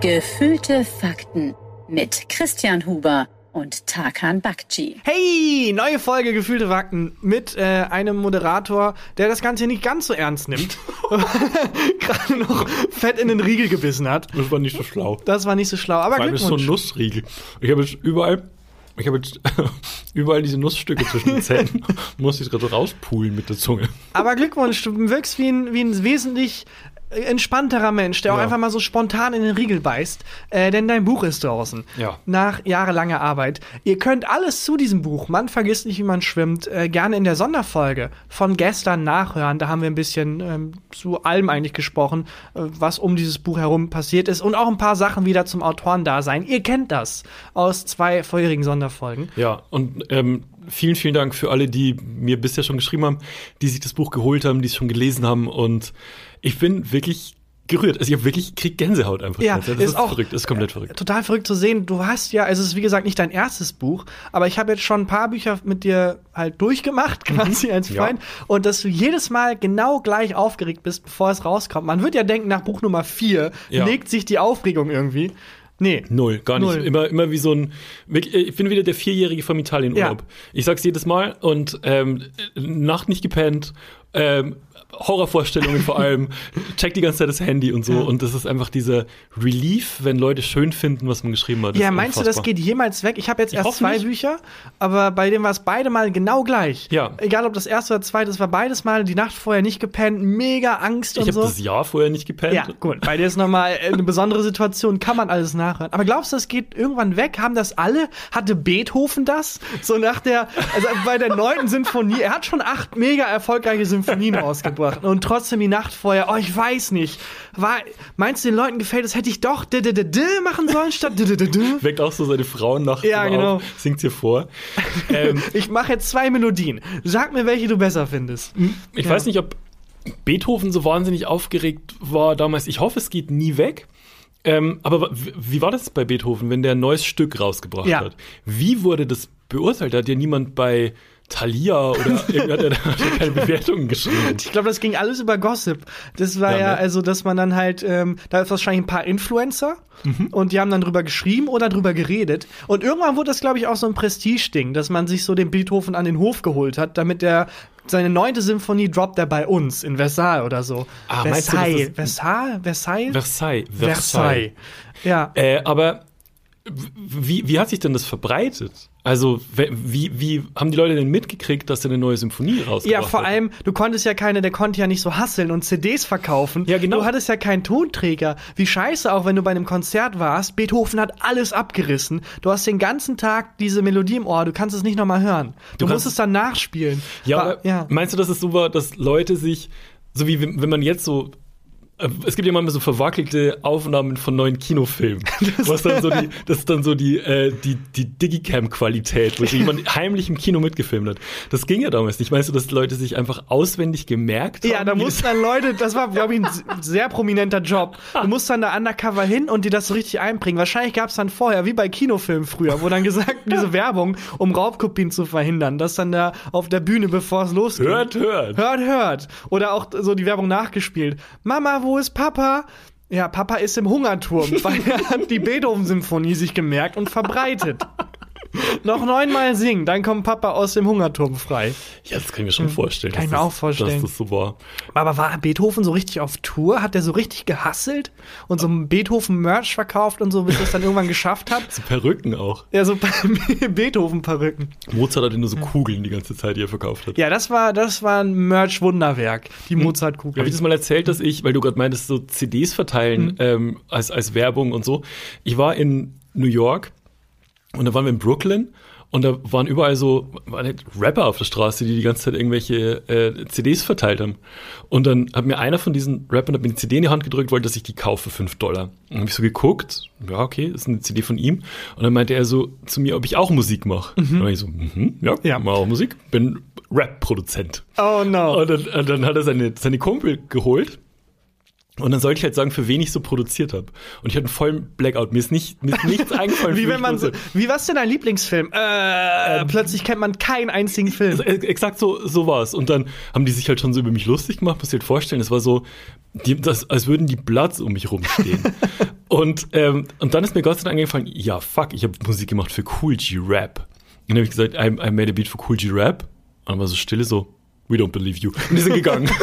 Gefühlte Fakten mit Christian Huber und Tarkan Bakci. Hey, neue Folge Gefühlte Fakten mit äh, einem Moderator, der das Ganze nicht ganz so ernst nimmt. Gerade noch fett in den Riegel gebissen hat. Das war nicht so schlau. Das war nicht so schlau, aber Vor allem ist so ein. Nussriegel. Ich habe jetzt überall, ich habe jetzt überall diese Nussstücke zwischen den Zähnen. Muss ich gerade rauspulen mit der Zunge. Aber Glückwunsch, du wirkst wie ein, wie ein wesentlich entspannterer Mensch, der auch Ja. einfach mal so spontan in den Riegel beißt. Äh, denn dein Buch ist draußen. Ja. Nach jahrelanger Arbeit. Ihr könnt alles zu diesem Buch, Man vergisst nicht, wie man schwimmt, äh, gerne in der Sonderfolge von gestern nachhören. Da haben wir ein bisschen ähm, zu allem eigentlich gesprochen, äh, was um dieses Buch herum passiert ist. Und auch ein paar Sachen wieder zum Autorendasein. Ihr kennt das aus zwei vorherigen Sonderfolgen. Ja, und ähm, vielen, vielen Dank für alle, die mir bisher schon geschrieben haben, die sich das Buch geholt haben, die es schon gelesen haben. Und ich bin wirklich gerührt. Also ich habe wirklich krieg Gänsehaut einfach. Ja, das ist ist, auch- verrückt, ist komplett verrückt. total verrückt zu sehen. Du hast ja, also es ist wie gesagt nicht dein erstes Buch, aber ich habe jetzt schon ein paar Bücher mit dir halt durchgemacht, quasi als Mhm. Ja. Freund. Und dass du jedes Mal genau gleich aufgeregt bist, bevor es rauskommt. Man wird ja denken, nach Buch Nummer vier Ja. legt sich die Aufregung irgendwie. Nee. Null, gar nicht. Null. Immer, immer wie so ein. Ich bin wieder der Vierjährige vom Italienurlaub. Ja. Ich sag's jedes Mal und ähm, Nacht nicht gepennt, ähm, Horrorvorstellungen vor allem, check die ganze Zeit das Handy und so. Ja. Und das ist einfach dieser Relief, wenn Leute schön finden, was man geschrieben hat. Ja, meinst du, das unfassbar. geht jemals weg? Ich habe jetzt Ich erst zwei nicht. Bücher, aber bei dem war es beide Mal genau gleich. Ja. Egal ob das erste oder zweite, es war beides Mal die Nacht vorher nicht gepennt, mega Angst Ich und habe so. das Jahr vorher nicht gepennt. Ja, gut. Bei dir ist nochmal eine besondere Situation, kann man alles nachhören. Aber glaubst du, das geht irgendwann weg? Haben das alle? Hatte Beethoven das? So nach der, also bei der neunten Sinfonie, er hat schon acht mega erfolgreiche Symphonien rausgebracht. Und trotzdem die Nacht vorher, oh, ich weiß nicht. War, meinst du, den Leuten gefällt es, hätte ich doch d -d -d -d machen sollen statt d -d -d -d? Weckt auch so seine Frauen nachts Ja, genau. auf, singt ihr vor. ähm, Ich mache jetzt zwei Melodien. Sag mir, welche du besser findest. Ich Ja. weiß nicht, ob Beethoven so wahnsinnig aufgeregt war damals. Ich hoffe, es geht nie weg. Ähm, aber wie- wie war das bei Beethoven, wenn der ein neues Stück rausgebracht Ja. hat? Wie wurde das beurteilt? Da hat ja niemand bei Thalia oder irgendwer hat ja ja keine Bewertungen geschrieben. Ich glaube, das ging alles über Gossip. Das war ja, Ja, ne? also, dass man dann halt, ähm, da ist wahrscheinlich ein paar Influencer Mhm. und die haben dann drüber geschrieben oder drüber geredet. Und irgendwann wurde das, glaube ich, auch so ein Prestige-Ding, dass man sich so den Beethoven an den Hof geholt hat, damit der seine neunte Symphonie droppt er bei uns in Versailles oder so. Ah, meinst du, Versailles, Versailles, Versailles, Versailles. Versailles. Ja. Äh, aber wie, wie hat sich denn das verbreitet? Also, wie, wie haben die Leute denn mitgekriegt, dass er eine neue Symphonie rausgebracht Ja, vor allem, du konntest ja keine, der konnte ja nicht so hasseln und CDs verkaufen. Ja, genau. Du hattest ja keinen Tonträger. Wie scheiße auch, wenn du bei einem Konzert warst. Beethoven hat alles abgerissen. Du hast den ganzen Tag diese Melodie im Ohr, du kannst es nicht nochmal hören. Du, Du musst es dann nachspielen. Ja, War- ja. meinst du, dass es so war, dass Leute sich, so wie wenn man jetzt so es gibt ja manchmal so verwackelte Aufnahmen von neuen Kinofilmen. Was dann so die, das ist dann so die, äh, die, die Digicam-Qualität, wo jemand heimlich im Kino mitgefilmt hat. Das ging ja damals nicht. Meinst du, dass Leute sich einfach auswendig gemerkt haben? Ja, da mussten dann Leute, das war, glaube ich, ein sehr prominenter Job. Du musst dann da undercover hin und dir das so richtig einbringen. Wahrscheinlich gab es dann vorher, wie bei Kinofilmen früher, wo dann gesagt, diese Werbung, um Raubkopien zu verhindern, dass dann da auf der Bühne, bevor es losgeht. Hört, hört. Hört, hört. Oder auch so die Werbung nachgespielt. Mama, wo ist Papa? Ja, Papa ist im Hungerturm, weil er hat die Beethoven-Symphonie sich gemerkt und verbreitet. Noch neunmal singen, dann kommt Papa aus dem Hungerturm frei. Ja, das kann ich mir schon vorstellen. Kann ich mir das- auch vorstellen. Dass das so war. Aber war Beethoven so richtig auf Tour? Hat der so richtig gehasselt und so ein Beethoven-Merch verkauft und so, bis er es dann irgendwann geschafft hat? So Perücken auch. Ja, so Beethoven-Perücken. Mozart hatte nur so Kugeln die ganze Zeit, die er verkauft hat. Ja, das war, das war ein Merch-Wunderwerk, die Habe Mozart-Kugel. ich das mal erzählt, dass ich, weil du gerade meintest, so CDs verteilen ähm, als, als Werbung und so. Ich war in New York und da waren wir in Brooklyn und da waren überall so waren halt Rapper auf der Straße, die die ganze Zeit irgendwelche äh, CDs verteilt haben. Und dann hat mir einer von diesen Rappern hat mir eine CD in die Hand gedrückt, wollte, dass ich die kaufe für 5 Dollar. Und dann habe ich so geguckt, ja, okay, das ist eine CD von ihm. Und dann meinte er so zu mir, ob ich auch Musik mache. Und dann war ich so, mhm, ja, Ja. mach auch Musik, bin Rap-Produzent. Oh no. Und dann, und dann hat er seine, seine Kumpel geholt. Und dann sollte ich halt sagen, für wen ich so produziert habe. Und ich hatte einen vollen Blackout. Mir ist, nicht, mir ist nichts eingefallen. Wie wenn man so, wie was denn dein Lieblingsfilm? Äh, plötzlich kennt man keinen einzigen Film. Äh, Exakt so, so war es. Und dann haben die sich halt schon so über mich lustig gemacht, muss ich dir halt vorstellen. Es war so, die, das, als würden die Bloods um mich rumstehen. und, ähm, und dann ist mir Gott sei Dank eingefallen, ja, fuck, ich habe Musik gemacht für Cool G Rap. Und dann habe ich gesagt, I, I made a beat for Cool G Rap. Und dann war so stille so, we don't believe you. Und die sind gegangen.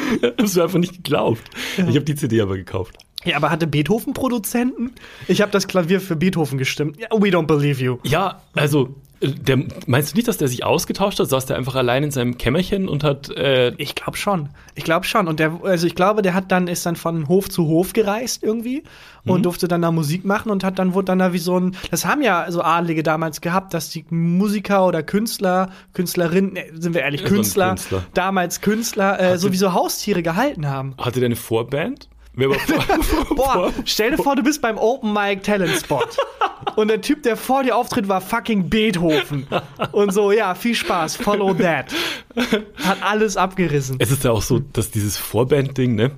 das wäre einfach nicht geglaubt. Ich habe die CD aber gekauft. Ja, aber hatte Beethoven Produzenten? Ich habe das Klavier für Beethoven gestimmt. Ja, we don't believe you. Ja, also, der, meinst du nicht, dass der sich ausgetauscht hat? Saß der einfach allein in seinem Kämmerchen und hat äh, Ich glaube schon. Ich glaube schon. Und der, also ich glaube, der hat dann, ist dann von Hof zu Hof gereist irgendwie und Mhm. durfte dann da Musik machen und hat dann, wurde dann da wie so ein, das haben ja so Adlige damals gehabt, dass die Musiker oder Künstler, Künstlerinnen, äh, sind wir ehrlich, Ja, so Künstler, Künstler. damals Künstler, äh, so wie so Haustiere gehalten haben. Hatte der eine Vorband? Boah, stell dir vor, du bist beim Open Mic Talent Spot. Und der Typ, der vor dir auftritt, war fucking Beethoven. Und so, ja, viel Spaß, follow that. Hat alles abgerissen. Es ist ja auch so, dass dieses Vorband-Ding, ne?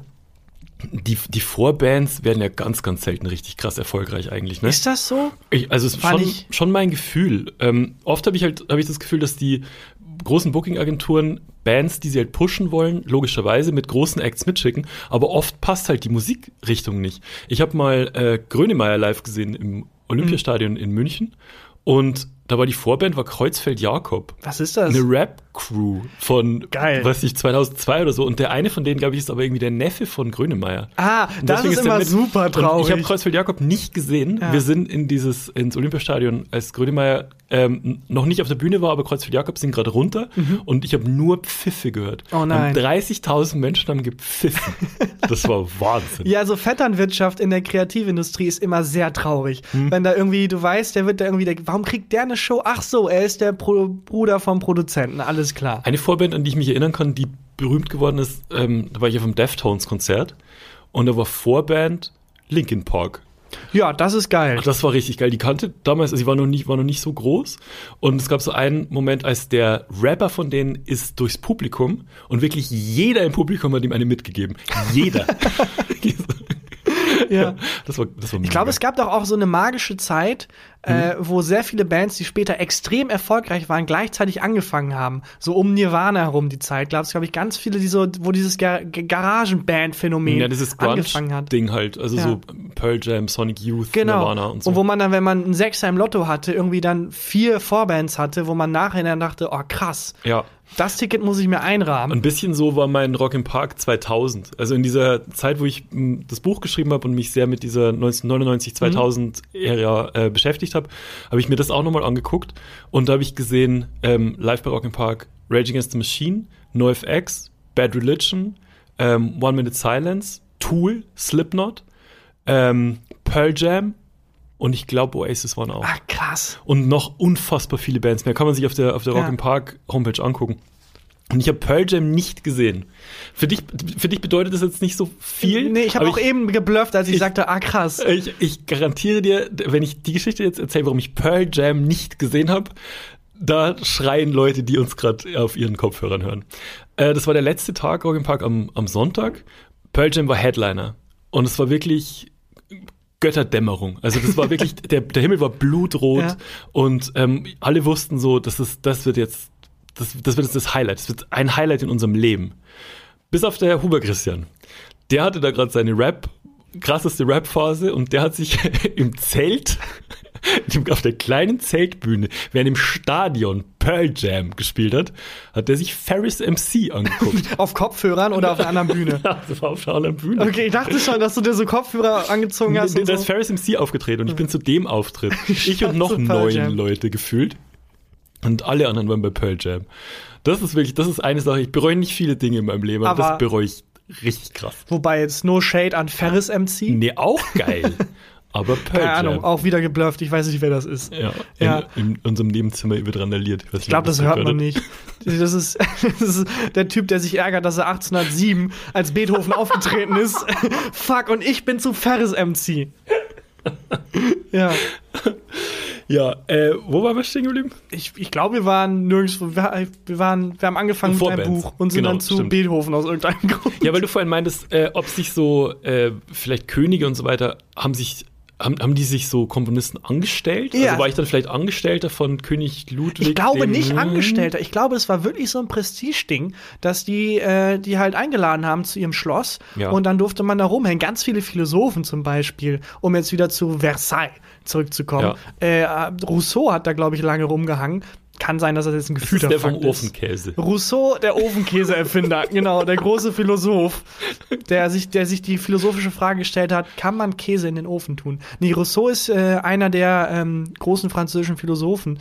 Die, die Vorbands werden ja ganz, ganz selten richtig krass erfolgreich eigentlich, ne? Ist das so? Ich, also es ist schon, schon mein Gefühl. Ähm, oft habe ich halt habe ich das Gefühl, dass die großen Booking-Agenturen Bands, die sie halt pushen wollen, logischerweise mit großen Acts mitschicken, aber oft passt halt die Musikrichtung nicht. Ich habe mal äh, Grönemeyer live gesehen im Olympiastadion in München und da war die Vorband war Kreuzfeld Jakob. Was ist das? Eine Rap-Crew von, Geil. weiß ich, 2002 oder so. Und der eine von denen, glaube ich, ist aber irgendwie der Neffe von Grönemeyer. Ah, Und das ist immer mit- super traurig. Ich habe Kreuzfeld Jakob nicht gesehen. Ja. Wir sind in dieses ins Olympiastadion, als Grönemeyer ähm, noch nicht auf der Bühne war, aber Kreuzfeld Jakob sind gerade runter und ich habe nur Pfiffe gehört. Mhm. Oh nein. Und 30.000 Menschen haben gepfiffen. das war Wahnsinn. ja, so Vetternwirtschaft in der Kreativindustrie ist immer sehr traurig. Hm. Wenn da irgendwie, du weißt, der wird da irgendwie, der, warum kriegt der eine Show? Ach so, er ist der Pro Bruder vom Produzenten, alles klar. Eine Vorband, an die ich mich erinnern kann, die berühmt geworden ist, ähm, da war ich auf einem Deftones-Konzert und da war Vorband Linkin Park. Ja, das ist geil. Ach, das war richtig geil. Die kannte damals, also sie war noch nicht, war noch nicht so groß. Und es gab so einen Moment, als der Rapper von denen ist durchs Publikum und wirklich jeder im Publikum hat ihm eine mitgegeben. Jeder. ja. Das war, das war Ich glaube, es gab doch auch so eine magische Zeit, äh, wo sehr viele Bands, die später extrem erfolgreich waren, gleichzeitig angefangen haben. So um Nirvana herum die Zeit. Glaube ich, ganz viele, die so, wo dieses Gar Garagenband-Phänomen ja, dieses angefangen hat. Grunge-Ding halt. Also Ja. so Pearl Jam, Sonic Youth, Genau. Nirvana und so. Und wo man dann, wenn man einen Sechser im Lotto hatte, irgendwie dann vier Vorbands hatte, wo man nachher dann dachte, oh krass, ja. das Ticket muss ich mir einrahmen. Ein bisschen so war mein Rock im Park 2000. Also in dieser Zeit, wo ich m, das Buch geschrieben habe und mich sehr mit dieser 1999, 2000 Ära äh, beschäftigt habe, habe ich mir das auch nochmal angeguckt und da habe ich gesehen, ähm, live bei Rock Park, Rage Against the Machine, NoFX, Bad Religion, ähm, One Minute Silence, Tool, Slipknot, ähm, Pearl Jam und ich glaube Oasis waren auch. ah, krass. Und noch unfassbar viele Bands mehr. Kann man sich auf der, auf der Rock Ja. Park Homepage angucken. Und ich habe Pearl Jam nicht gesehen. Für dich, für dich bedeutet das jetzt nicht so viel. Nee, ich habe auch eben geblufft, als ich, ich- sagte, ah krass. Ich, ich garantiere dir, wenn ich die Geschichte jetzt erzähle, warum ich Pearl Jam nicht gesehen habe, da schreien Leute, die uns gerade auf ihren Kopfhörern hören. Äh, das war der letzte Tag im Park am, am Sonntag. Pearl Jam war Headliner. Und es war wirklich Götterdämmerung. Also das war wirklich, der, der Himmel war blutrot Ja. und ähm, alle wussten so, das ist, das wird jetzt, das, das wird jetzt das Highlight. Das wird ein Highlight in unserem Leben. Bis auf der Huber Christian. Der hatte da gerade seine Rap, krasseste Rap-Phase und der hat sich im Zelt, auf der kleinen Zeltbühne, während im Stadion Pearl Jam gespielt hat, hat der sich Ferris MC angeguckt. Auf Kopfhörern oder auf einer anderen Bühne? Ja, das war auf der anderen Bühne. Okay, ich dachte schon, dass du dir so Kopfhörer angezogen hast. Da Und ist so. Ferris MC aufgetreten und ich bin zu dem Auftritt. Ich und noch neun. Leute gefühlt. Und alle anderen waren bei Pearl Jam. Das ist wirklich, das ist eine Sache. Ich bereue nicht viele Dinge in meinem Leben, aber, Aber- das bereue ich richtig krass. Wobei jetzt No Shade an Ferris MC. Nee, auch geil. aber Pearl Keine Jam. Ahnung, auch wieder geblufft. Ich weiß nicht, wer das ist. Ja, Ja. In, in unserem Nebenzimmer wird randaliert. Ich glaube, das hört man nicht. Das ist, das ist der Typ, der sich ärgert, dass er 1807 als Beethoven aufgetreten ist. Fuck, und ich bin zu Ferris MC. Ja. Ja, äh, wo waren wir stehen geblieben? Ich, ich glaube, wir waren nirgendwo. Wir, wir, waren, wir haben angefangen mit einem. Buch und sind Genau, dann zu stimmt. Beethoven aus irgendeinem Grund. Ja, weil du vorhin meintest, äh, ob sich so, äh, vielleicht Könige und so weiter, haben sich, haben, haben die sich so Komponisten angestellt? Ja. Also war ich dann vielleicht Angestellter von König Ludwig? Ich glaube nicht Angestellter. Ich glaube, es war wirklich so ein Prestigeding, dass die äh, die halt eingeladen haben zu ihrem Schloss Ja. und dann durfte man da rumhängen. Ganz viele Philosophen zum Beispiel, um jetzt wieder zu Versailles zurückzukommen. Äh, Rousseau hat da, glaube ich, lange rumgehangen. Kann sein, dass das jetzt ein Das ist der vom Fakt ist. Ofenkäse. Rousseau, der Ofenkäse-Erfinder, genau, der große Philosoph, der sich, der sich die philosophische Frage gestellt hat, kann man Käse in den Ofen tun? Nee, Rousseau ist äh, einer der ähm, großen französischen Philosophen,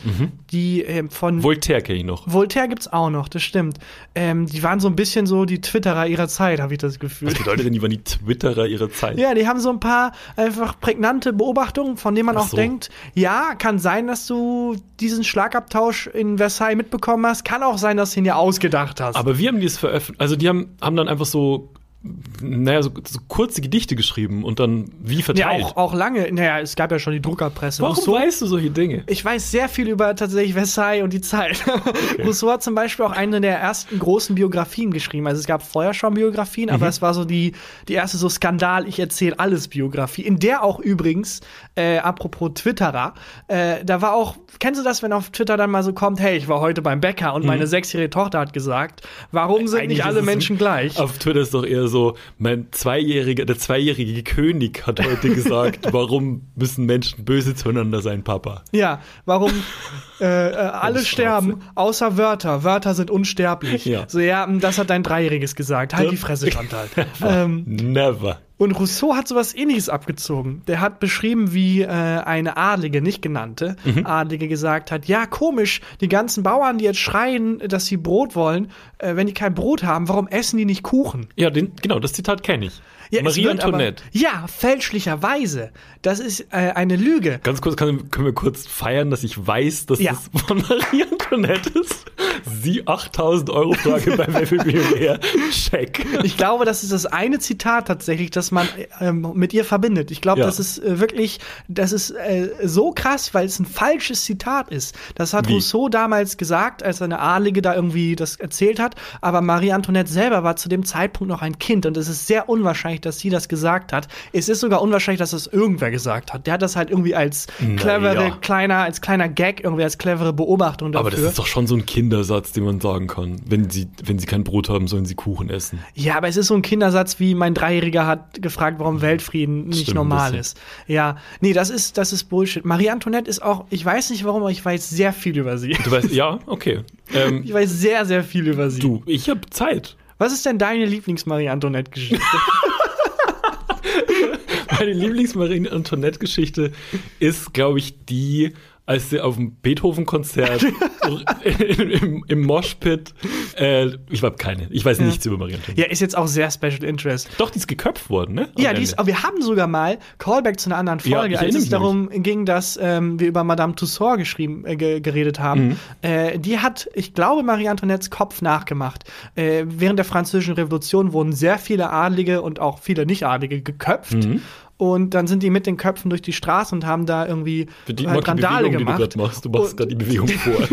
die ähm, von Voltaire kenne ich noch. Voltaire gibt's auch noch, das stimmt. Ähm, die waren so ein bisschen so die Twitterer ihrer Zeit, habe ich das Gefühl. Was bedeutet denn, die waren die Twitterer ihrer Zeit? Ja, die haben so ein paar einfach prägnante Beobachtungen, von denen man Ach auch so. denkt, ja, kann sein, dass du diesen Schlagabtausch in Versailles mitbekommen hast, kann auch sein, dass du ihn dir ausgedacht hast. Aber wie haben die es veröffentlicht? Also die haben, haben dann einfach so, naja, so, so kurze Gedichte geschrieben und dann wie ja, verteilt. auch, auch lange, naja, es gab ja schon die Druckerpresse. Warum Rousseau, weißt du solche Dinge? ich weiß sehr viel über tatsächlich Versailles und die Zeit. Rousseau hat zum Beispiel auch eine der ersten großen Biografien geschrieben. Also es gab vorher schon Biografien, Mhm. aber es war so die, die erste so Skandal, ich erzähle alles Biografie, in der auch übrigens, äh, apropos Twitterer, äh, da war auch, kennst du das, wenn auf Twitter dann mal so kommt, hey, ich war heute beim Bäcker und meine sechsjährige Tochter hat gesagt, warum sind Mhm. Eigentlich nicht alle Menschen gleich? Auf Twitter ist doch eher so, mein zweijähriger, der zweijährige König hat heute gesagt, warum müssen Menschen böse zueinander sein, Papa? Ja, warum äh, äh, alle sterben, außer Wörter. Wörter sind unsterblich. Ja. So, ja, das hat dein Dreijähriges gesagt. Halt die Fresse, Chantal. ähm, Never. Und Rousseau hat sowas ähnliches abgezogen. Der hat beschrieben, wie äh, eine Adlige, nicht genannte, Mhm. Adlige gesagt hat, ja, komisch, die ganzen Bauern, die jetzt schreien, dass sie Brot wollen, äh, wenn die kein Brot haben, warum essen die nicht Kuchen? Ja, den, genau, das Zitat kenne ich. Ja, Marie wird aber- Antoinette. Ja, fälschlicherweise. Das ist äh, eine Lüge. Ganz kurz, kann, können wir kurz feiern, dass ich weiß, dass Ja. das von Marie Antoinette ist? Sie 8000 Euro Frage bei Millionär? Check. Ich glaube, das ist das eine Zitat tatsächlich, das man ähm, mit ihr verbindet. Ich glaube, Ja. das ist äh, wirklich, das ist äh, so krass, weil es ein falsches Zitat ist. Das hat Wie? Rousseau damals gesagt, als eine Adlige da irgendwie das erzählt hat. Aber Marie Antoinette selber war zu dem Zeitpunkt noch ein Kind und es ist sehr unwahrscheinlich, dass sie das gesagt hat. Es ist sogar unwahrscheinlich, dass das irgendwer gesagt hat. Der hat das halt irgendwie als clevere, ja. kleiner, als kleiner Gag, irgendwie als clevere Beobachtung dafür. Aber das ist doch schon so ein Kindersatz, den man sagen kann. Wenn sie, wenn sie kein Brot haben, sollen sie Kuchen essen. Ja, aber es ist so ein Kindersatz, wie mein Dreijähriger hat gefragt, warum Weltfrieden nicht Stimmt, normal ist. Ja, nee, das ist, das ist Bullshit. Marie Antoinette ist auch, ich weiß nicht warum, aber ich weiß sehr viel über sie. Du weißt, ja, okay. Ähm, Ich weiß sehr, sehr viel über sie. du, ich habe Zeit. Was ist denn deine Lieblings-Marie Antoinette-Geschichte? Meine Lieblings-Marie Antoinette-Geschichte ist, glaube ich, die, als sie auf dem Beethoven-Konzert im, im, im Moshpit, äh, ich habe keine, ich weiß nichts über Marie Antoinette. ja, ist jetzt auch sehr Special Interest. Doch, die ist geköpft worden, ne? Ja, die ist, aber wir haben sogar mal Callback zu einer anderen Ja, Folge, ich als es darum ging, dass ähm, wir über Madame Tussauds geschrieben, äh, ge geredet haben. Mhm. Äh, die hat, ich glaube, Marie Antoinettes Kopf nachgemacht. Äh, während der Französischen Revolution wurden sehr viele Adlige und auch viele Nicht-Adlige geköpft. Mhm. Und dann sind die mit den Köpfen durch die Straße und haben da irgendwie Für die, äh, mag die Randale Bewegung, die du gemacht. gerade machst, du machst gerade die Bewegung vor.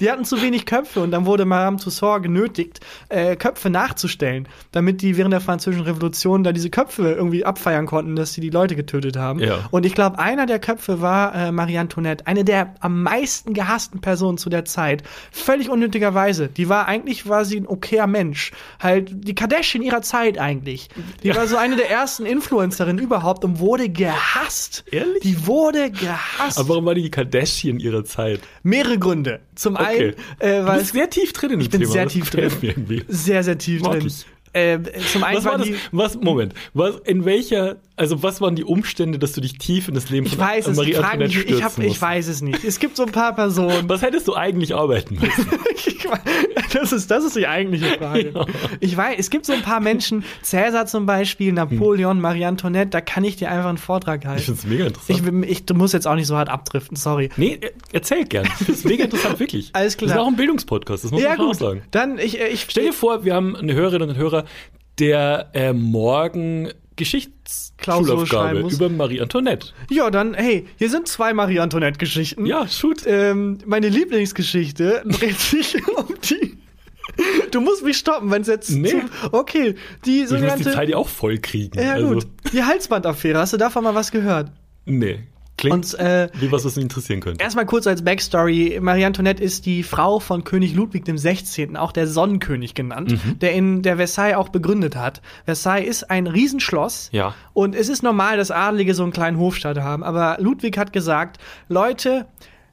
Die hatten zu wenig Köpfe und dann wurde Madame Tussauds genötigt, äh, Köpfe nachzustellen, damit die während der Französischen Revolution da diese Köpfe irgendwie abfeiern konnten, dass sie die Leute getötet haben. Ja. Und ich glaube, einer der Köpfe war äh, Marie Antoinette, eine der am meisten gehassten Personen zu der Zeit. Völlig unnötigerweise. Die war eigentlich war sie ein okayer Mensch. Halt die Kardashian ihrer Zeit eigentlich. Die war so eine der ersten Influencerinnen überhaupt und wurde gehasst. Ehrlich? Die wurde gehasst. Aber warum war die Kardashian ihrer Zeit? Mehrere Gründe. Zum Okay. einen, äh, Du weil bist sehr tief drin in dem ich bin Thema. sehr tief drin. Sehr, sehr tief Mag drin. ich. Äh, zum einen Was war das? Was, Moment. Was, in welcher, also was waren die Umstände, dass du dich tief in das Leben Ich von weiß es, Marie ich, Antoinette mich, ich, stürzen hab, ich weiß es nicht. Es gibt so ein paar Personen. Was hättest du eigentlich arbeiten müssen? Ich das, ist, das ist die eigentliche Frage. Ja. Ich weiß, es gibt so ein paar Menschen, Cäsar zum Beispiel, Napoleon, Marie Antoinette, da kann ich dir einfach einen Vortrag Ich halten. finde es mega interessant. Ich, ich, du musst jetzt auch nicht so hart abdriften, sorry. nee, er- erzähl gern. Ich finde es mega interessant, wirklich. Alles klar. Das ist auch ein Bildungspodcast, das muss Ja, man auch sagen. Dann, ich, äh, ich Stell dir vor, wir haben eine Hörerin und einen Hörer, der äh, morgen Geschichtsschulaufgabe über Marie Antoinette. Ja, dann, hey, hier sind zwei Marie-Antoinette-Geschichten. Ja, shoot. Ähm, meine Lieblingsgeschichte dreht sich um die. Du musst mich stoppen, wenn es jetzt. Nee. Zu, okay, die ich muss die sogenannte. Zeit ja auch voll kriegen. ja, also, gut. Die Halsbandaffäre. Hast du davon mal was gehört? Nee. Klingt Und äh, wie was, mich interessieren könnte. erstmal kurz als Backstory. Marie Antoinette ist die Frau von König Ludwig dem 16., auch der Sonnenkönig genannt, Mhm. der in der Versailles auch begründet hat. Versailles ist ein Riesenschloss. Ja. Und es ist normal, dass Adlige so einen kleinen Hofstaat haben. Aber Ludwig hat gesagt, Leute,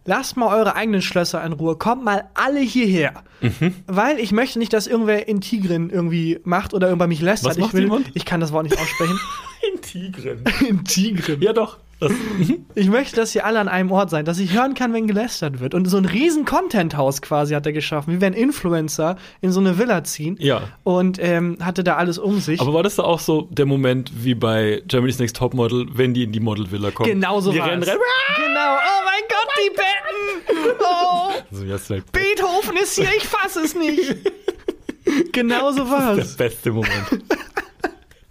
lasst mal eure eigenen Schlösser in Ruhe. Kommt mal alle hierher. Mhm. Weil ich möchte nicht, dass irgendwer in Tigrin irgendwie macht oder über mich lästert. Was ich macht will, jemand? ich kann das Wort nicht aussprechen. In Tigren. in Tigrin. Ja, doch. Das, Ich möchte, dass ihr alle an einem Ort seid, dass ich hören kann, wenn gelästert wird. Und so ein riesen Content-Haus quasi hat er geschaffen, wie wenn Influencer in so eine Villa ziehen. Ja. Und ähm, hatte da alles um sich. aber war das da auch so der Moment wie bei Germany's Next Topmodel, wenn die in die Modelvilla kommen? genau so war. Genau. Oh mein Gott, die Betten. Oh, So, ja, ist halt Beethoven ist hier, ich fass es nicht. genau so war der es. beste Moment.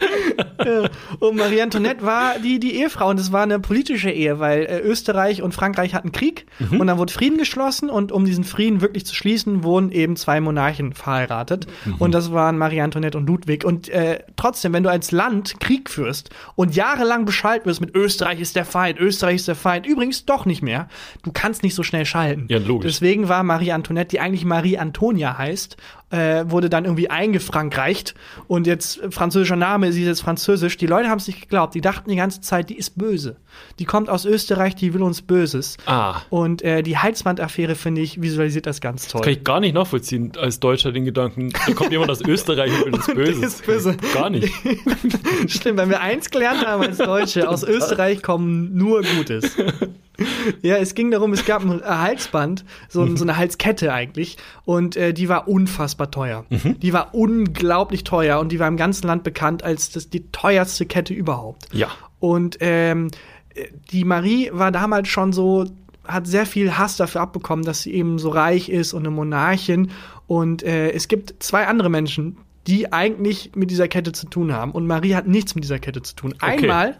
Und Marie Antoinette war die, die Ehefrau und es war eine politische Ehe, weil äh, Österreich und Frankreich hatten Krieg Mhm. und dann wurde Frieden geschlossen und um diesen Frieden wirklich zu schließen, wurden eben zwei Monarchen verheiratet Mhm. und das waren Marie Antoinette und Ludwig. Und äh, trotzdem, wenn du als Land Krieg führst und jahrelang Bescheid wirst mit Österreich ist der Feind, Österreich ist der Feind, übrigens doch nicht mehr, du kannst nicht so schnell schalten. Ja, logisch. Deswegen war Marie Antoinette, die eigentlich Marie Antonia heißt, äh, wurde dann irgendwie eingefrankreicht und jetzt äh, französischer Name, sie ist jetzt französisch. Die Leute haben es nicht geglaubt. Die dachten die ganze Zeit, die ist böse. Die kommt aus Österreich, die will uns Böses. Ah. Und äh, die Halsbandaffäre, finde ich, visualisiert das ganz toll. Kann ich gar nicht nachvollziehen als Deutscher den Gedanken, da kommt jemand aus Österreich und will uns Böses. ist böse. Gar nicht. Stimmt, wenn wir eins gelernt haben als Deutsche, aus Österreich kommen nur Gutes. Ja, es ging darum, es gab ein Halsband, so, ein- so eine Halskette eigentlich, und äh, die war unfassbar teuer. Die war unglaublich teuer und die war im ganzen Land bekannt als das, die teuerste Kette überhaupt. Ja. Und ähm, die Marie war damals schon so, hat sehr viel Hass dafür abbekommen, dass sie eben so reich ist und eine Monarchin. Und äh, es gibt zwei andere Menschen, die eigentlich mit dieser Kette zu tun haben. Und Marie hat nichts mit dieser Kette zu tun. Einmal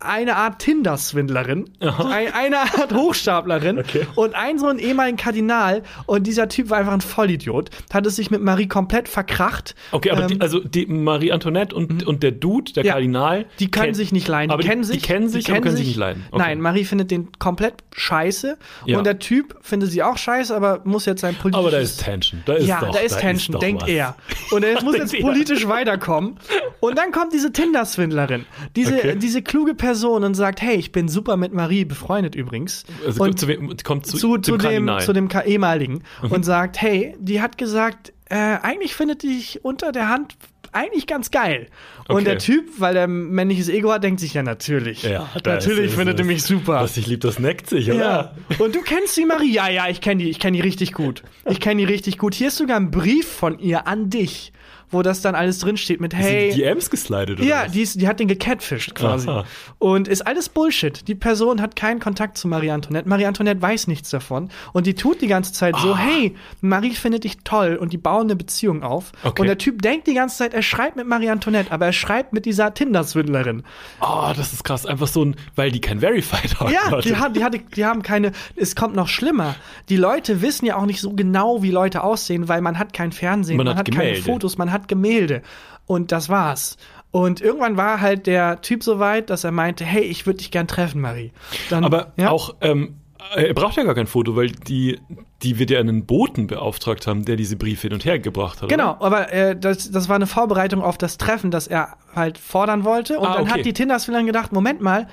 eine Art Tinder-Swindlerin, ein, eine Art Hochstaplerin Okay. und ein so ein ehemaligen Kardinal. Und dieser Typ war einfach ein Vollidiot, hat es sich mit Marie komplett verkracht. Okay, aber Ähm, die, also die Marie Antoinette und, und der Dude, der Ja, Kardinal, Die können sich nicht leiden. Aber die kennen sich. Die kennen sich, aber können sich nicht leiden. Okay. Nein, Marie findet den komplett scheiße. Ja. Und der Typ findet sie auch scheiße, aber muss jetzt sein politisches. aber da ist Tension. Da ist ja, doch, da ist Tension, doch denkt was. er. Und er muss jetzt politisch weiterkommen. Und dann kommt diese Tinder-Swindlerin, diese, Okay. diese kluge Person und sagt, hey, ich bin super mit Marie befreundet übrigens. Also und kommt zu, wem- kommt zu, zu, zu, dem. Mhm. zu dem ehemaligen und sagt, hey, die hat gesagt, äh, eigentlich findet dich unter der Hand eigentlich ganz geil. Und Okay. der Typ, weil er männliches Ego hat, denkt sich ja natürlich. ja, natürlich findet er mich super. Was ich lieb, das neckt sich, ja. oder? Und du kennst die Marie? Ja, ja, ich kenne die, ich kenne die richtig gut. Ich kenne die richtig gut. Hier ist sogar ein Brief von ihr an dich, wo das dann alles drinsteht mit hey. Die DMs geslidet, oder Ja, was? die, ist, die hat den gecatfished quasi. Aha. Und ist alles Bullshit. Die Person hat keinen Kontakt zu Marie Antoinette. Marie Antoinette weiß nichts davon. Und die tut die ganze Zeit so, Ah. hey, Marie findet dich toll. Und die bauen eine Beziehung auf. Okay. Und der Typ denkt die ganze Zeit, er schreibt mit Marie Antoinette, aber er schreibt mit dieser Tinder-Swindlerin. Oh, das ist krass. Einfach so ein, weil die kein Verified haben. Ja, die, hat, die, hatte, die haben keine. Es kommt noch schlimmer. Die Leute wissen ja auch nicht so genau, wie Leute aussehen, weil man hat kein Fernsehen, Man man, hat hat, keine. Fotos, man hat Gemälde. Und das war's. Und irgendwann war halt der Typ so weit, dass er meinte, hey, ich würde dich gern treffen, Marie. Dann, Aber ja, auch, ähm, er braucht ja gar kein Foto, weil die, die wird ja einen Boten beauftragt haben, der diese Briefe hin und her gebracht hat. Genau, Oder? aber äh, das, das war eine Vorbereitung auf das Treffen, das er halt fordern wollte. Und Ah, dann okay. hat die Tinder-Swindlerin gedacht, Moment mal,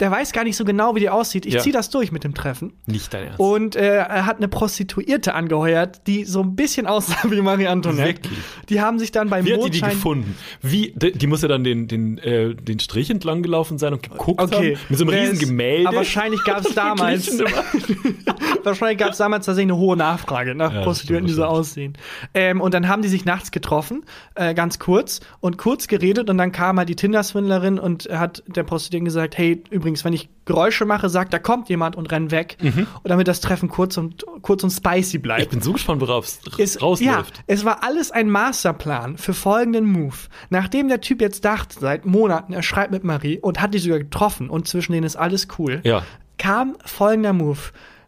der weiß gar nicht so genau, wie die aussieht. Ich Ja. zieh das durch mit dem Treffen. Nicht dein Ernst. Und äh, er hat eine Prostituierte angeheuert, die so ein bisschen aussah wie Marie Antoinette. Wirklich? Die haben sich dann beim Wie hat die die Mondschein gefunden? Wie, die, die muss ja dann den, den, äh, den Strich entlang gelaufen sein und geguckt Okay. haben. Mit so einem Der riesen Gemälde. Aber wahrscheinlich gab es damals, wahrscheinlich gab es damals tatsächlich eine hohe Nachfrage nach Ja, Prostituierten, die so aussehen. Ähm, und dann haben die sich nachts getroffen, äh, ganz kurz, und kurz geredet und dann kam halt die Tinder-Swindlerin und hat der Prostituierten gesagt, hey, übrigens, übrigens, wenn ich Geräusche mache, sagt, da kommt jemand und rennt weg. Und damit das Treffen kurz und, kurz und spicy bleibt. Ich bin so gespannt, worauf es Es, rausläuft. ja, es war alles ein Masterplan für folgenden Move. Nachdem der Typ jetzt dachte, seit Monaten, er schreibt mit Marie und hat die sogar getroffen und zwischen denen ist alles cool, Ja. kam folgender Move.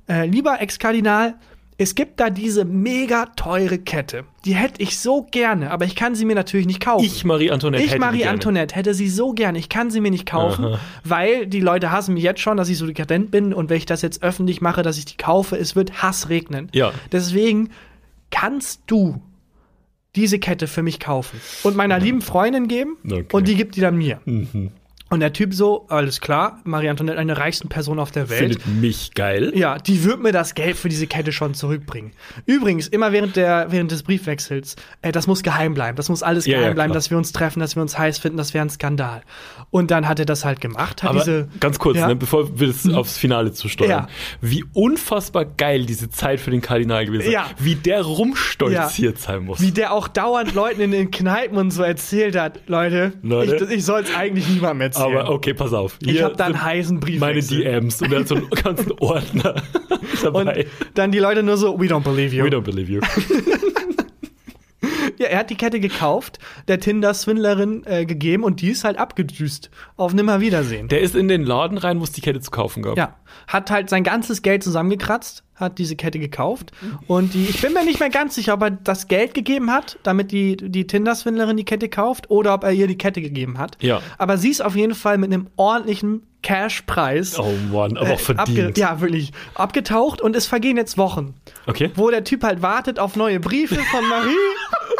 Äh, lieber Ex-Kardinal, es gibt da diese mega teure Kette. Die hätte ich so gerne, aber ich kann sie mir natürlich nicht kaufen. Ich, Marie Antoinette, Ich, hätte Marie gerne. Antoinette, hätte sie so gern. Ich kann sie mir nicht kaufen, Aha. weil die Leute hassen mich jetzt schon, dass ich so dekadent bin. Und wenn ich das jetzt öffentlich mache, dass ich die kaufe, es wird Hass regnen. Ja. Deswegen kannst du diese Kette für mich kaufen und meiner lieben Freundin geben Okay. und die gibt die dann mir. Mhm. Und der Typ so, alles klar, Marie Antoinette, eine der reichsten Person auf der Welt. Findet mich geil. Ja, die wird mir das Geld für diese Kette schon zurückbringen. Übrigens, immer während, der, während des Briefwechsels, äh, das muss geheim bleiben. Das muss alles Ja, geheim ja, bleiben, dass wir uns treffen, dass wir uns heiß finden, das wäre ein Skandal. Und dann hat er das halt gemacht, hat Aber diese. ganz kurz, ja, Mhm. ne, bevor wir das aufs Finale zusteuern. Wie unfassbar geil diese Zeit für den Kardinal gewesen ist. Ja. Wie der rumstolziert sein muss. Wie der auch dauernd Leuten in den Kneipen und so erzählt hat, Leute, Leute. ich, ich soll es eigentlich niemandem erzählen. Aber okay, pass auf. ich Hier habe da einen heißen meine Briefwechsel. DMs und er hat so einen ganzen Ordner Und dabei. dann die Leute nur so, we don't believe you. We don't believe you. Ja, er hat die Kette gekauft, der Tinder-Swindlerin äh, gegeben und die ist halt abgedüst. Auf Nimmerwiedersehen. Der ist in den Laden rein, wo es die Kette zu kaufen gab. Ja, hat halt sein ganzes Geld zusammengekratzt, hat diese Kette gekauft und die, ich bin mir nicht mehr ganz sicher, ob er das Geld gegeben hat, damit die, die Tinder-Swindlerin die Kette kauft oder ob er ihr die Kette gegeben hat. Ja. Aber sie ist auf jeden Fall mit einem ordentlichen Cash-Preis. Oh Mann, aber auch äh, verdient. ja, wirklich. Abgetaucht und es vergehen jetzt Wochen. Okay. Wo der Typ halt wartet auf neue Briefe von Marie.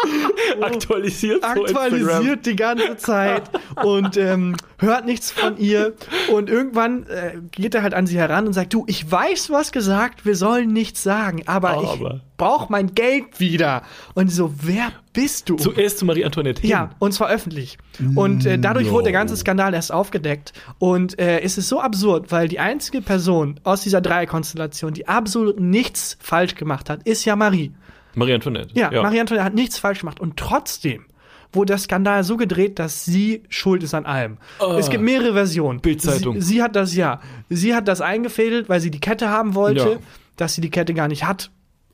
Aktualisiert aktualisiert die ganze Zeit und ähm, hört nichts von ihr. Und irgendwann äh, geht er halt an sie heran und sagt, du, ich weiß, hast gesagt, wir sollen nichts sagen, aber, Aber. ich brauche mein Geld wieder. Und so, wer bist du? Zuerst zu Marie Antoinette hin. Ja, und zwar öffentlich. Und äh, dadurch No. wurde der ganze Skandal erst aufgedeckt. Und äh, es ist so absurd, weil die einzige Person aus dieser Dreierkonstellation, die absolut nichts falsch gemacht hat, ist ja Marie. Marie Antoinette. Ja, Marie Antoinette hat nichts falsch gemacht. Und trotzdem wurde der Skandal so gedreht, dass sie schuld ist an allem. Es gibt mehrere Versionen. Bild-Zeitung. Sie, sie hat das, ja, sie hat das eingefädelt, weil sie die Kette haben wollte, Ja. dass sie die Kette gar nicht hat.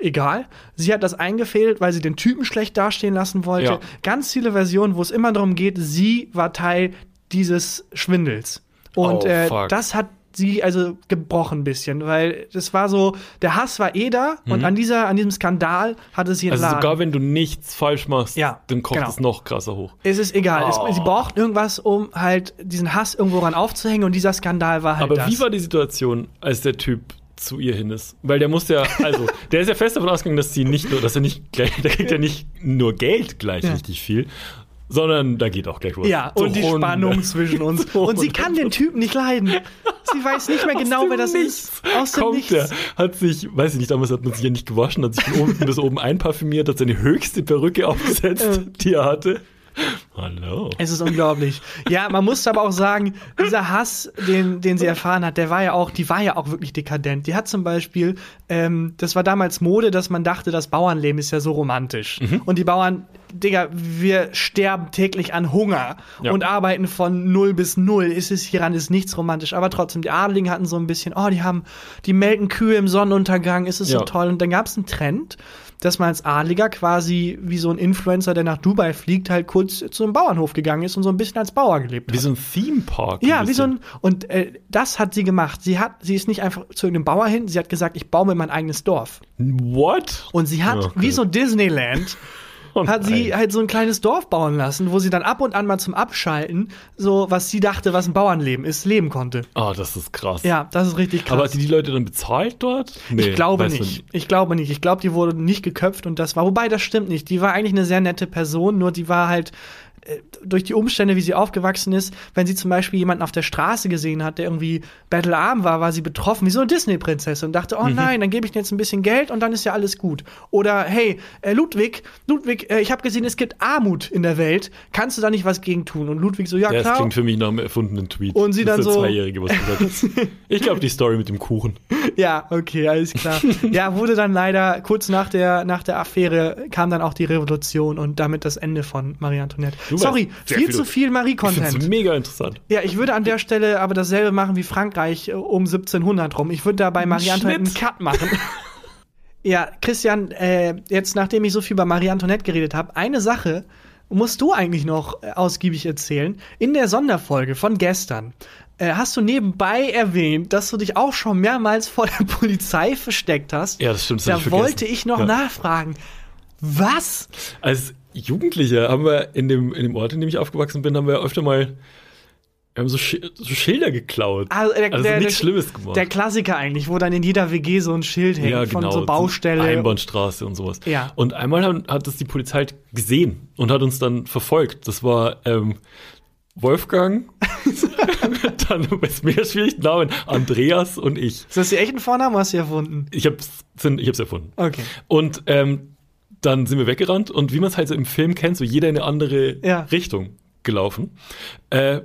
Egal. Sie hat das eingefädelt, weil sie den Typen schlecht dastehen lassen wollte. Ja. Ganz viele Versionen, wo es immer darum geht, sie war Teil dieses Schwindels. Und Oh, äh, das hat sie also gebrochen ein bisschen, weil das war so, der Hass war eh da und an dieser, an diesem Skandal hat es sie Mhm. Also entladen. sogar wenn du nichts falsch machst, Ja, dann kocht genau. es noch krasser hoch. es ist egal. Oh. Es, sie braucht irgendwas, um halt diesen Hass irgendwo ran aufzuhängen und dieser Skandal war halt Aber das. wie war die Situation, als der Typ zu ihr hin ist? Weil der muss ja, also, der ist ja fest davon ausgegangen, dass sie nicht nur, dass er nicht gleich, der kriegt ja nicht nur Geld gleich Ja. richtig viel, sondern da geht auch gleich was. ja, und die Drohnen. Spannung zwischen uns. Und sie kann den Typen nicht leiden. Sie weiß nicht mehr genau, wer das Nichts ist. Aus dem kommt Nichts. der, hat sich, weiß ich nicht, damals hat man sich ja nicht gewaschen, hat sich von unten bis oben einparfümiert, hat seine höchste Perücke aufgesetzt, die er hatte. Hallo. Es ist unglaublich. Ja, man muss aber auch sagen, dieser Hass, den, den sie erfahren hat, der war ja auch, die war ja auch wirklich dekadent. Die hat zum Beispiel, ähm, das war damals Mode, dass man dachte, das Bauernleben ist ja so romantisch. Mhm. Und die Bauern, Digga, wir sterben täglich an Hunger Ja. und arbeiten von null bis null. Ist es hieran ist nichts romantisch. Aber trotzdem, die Adeligen hatten so ein bisschen, oh, die haben, die melken Kühe im Sonnenuntergang, ist es so Ja. toll. Und dann gab es einen Trend, dass man als Adliger quasi wie so ein Influencer, der nach Dubai fliegt, halt kurz zu einem Bauernhof gegangen ist und so ein bisschen als Bauer gelebt Wie hat. so ein Theme Park. ja, wie so ein und äh, das hat sie gemacht. Sie hat, sie ist nicht einfach zu irgendeinem Bauer hin. Sie hat gesagt, ich baue mir mein eigenes Dorf. What? Und sie hat Oh wie so Disneyland Oh hat sie halt so ein kleines Dorf bauen lassen, wo sie dann ab und an mal zum Abschalten so was sie dachte, was ein Bauernleben ist, leben konnte. Oh, das ist krass. Ja, das ist richtig krass. Aber hat sie die Leute dann bezahlt dort? Nee, Ich glaube nicht. Ich glaube nicht. Ich glaube, die wurde nicht geköpft und das war, wobei das stimmt nicht. Die war eigentlich eine sehr nette Person, nur die war halt durch die Umstände, wie sie aufgewachsen ist, wenn sie zum Beispiel jemanden auf der Straße gesehen hat, der irgendwie battlearm war, war sie betroffen, wie so eine Disney-Prinzessin und dachte, oh nein, dann gebe ich dir jetzt ein bisschen Geld und dann ist ja alles gut. Oder hey, äh, Ludwig, Ludwig, äh, ich habe gesehen, es gibt Armut in der Welt, kannst du da nicht was gegen tun? Und Ludwig so, ja Ja, das klar. klingt für mich nach einem erfundenen Tweet. Und sie das dann so- Zweijährige, was gesagt. Ich glaube, die Story mit dem Kuchen. Ja, okay, alles klar. ja, wurde dann leider kurz nach der, nach der Affäre kam dann auch die Revolution und damit das Ende von Marie Antoinette. Du, Du Sorry, sehr viel zu viel Marie-Content. mega interessant. Ja, ich würde an der Stelle aber dasselbe machen wie Frankreich äh, um 1700 rum. Ich würde da bei Marie Antoinette einen. Cut machen. ja, Christian, äh, jetzt nachdem ich so viel über Marie Antoinette geredet habe, eine Sache musst du eigentlich noch äh, ausgiebig erzählen. In der Sonderfolge von gestern äh, hast du nebenbei erwähnt, dass du dich auch schon mehrmals vor der Polizei versteckt hast. Ja, das stimmt, das Da ich wollte ich noch Ja. nachfragen. Was? Als Jugendlicher haben wir in dem, in dem Ort, in dem ich aufgewachsen bin, haben wir öfter mal wir haben so, Schi so Schilder geklaut. Also, der, also der, nichts der, Schlimmes gemacht. Der Klassiker eigentlich, wo dann in jeder WG so ein Schild hängt ja, von genau. so Baustelle. Einbahnstraße und sowas. Ja. Und einmal hat, hat das die Polizei halt gesehen und hat uns dann verfolgt. Das war ähm, Wolfgang, dann ist mega schwierig, Namen, Andreas und ich. Ist das die echten Vornamen hast du erfunden? Ich hab's, ich hab's erfunden. Okay. Und ähm, dann sind wir weggerannt und wie man es halt so im Film kennt, so jeder in eine andere Ja. Richtung gelaufen. Äh,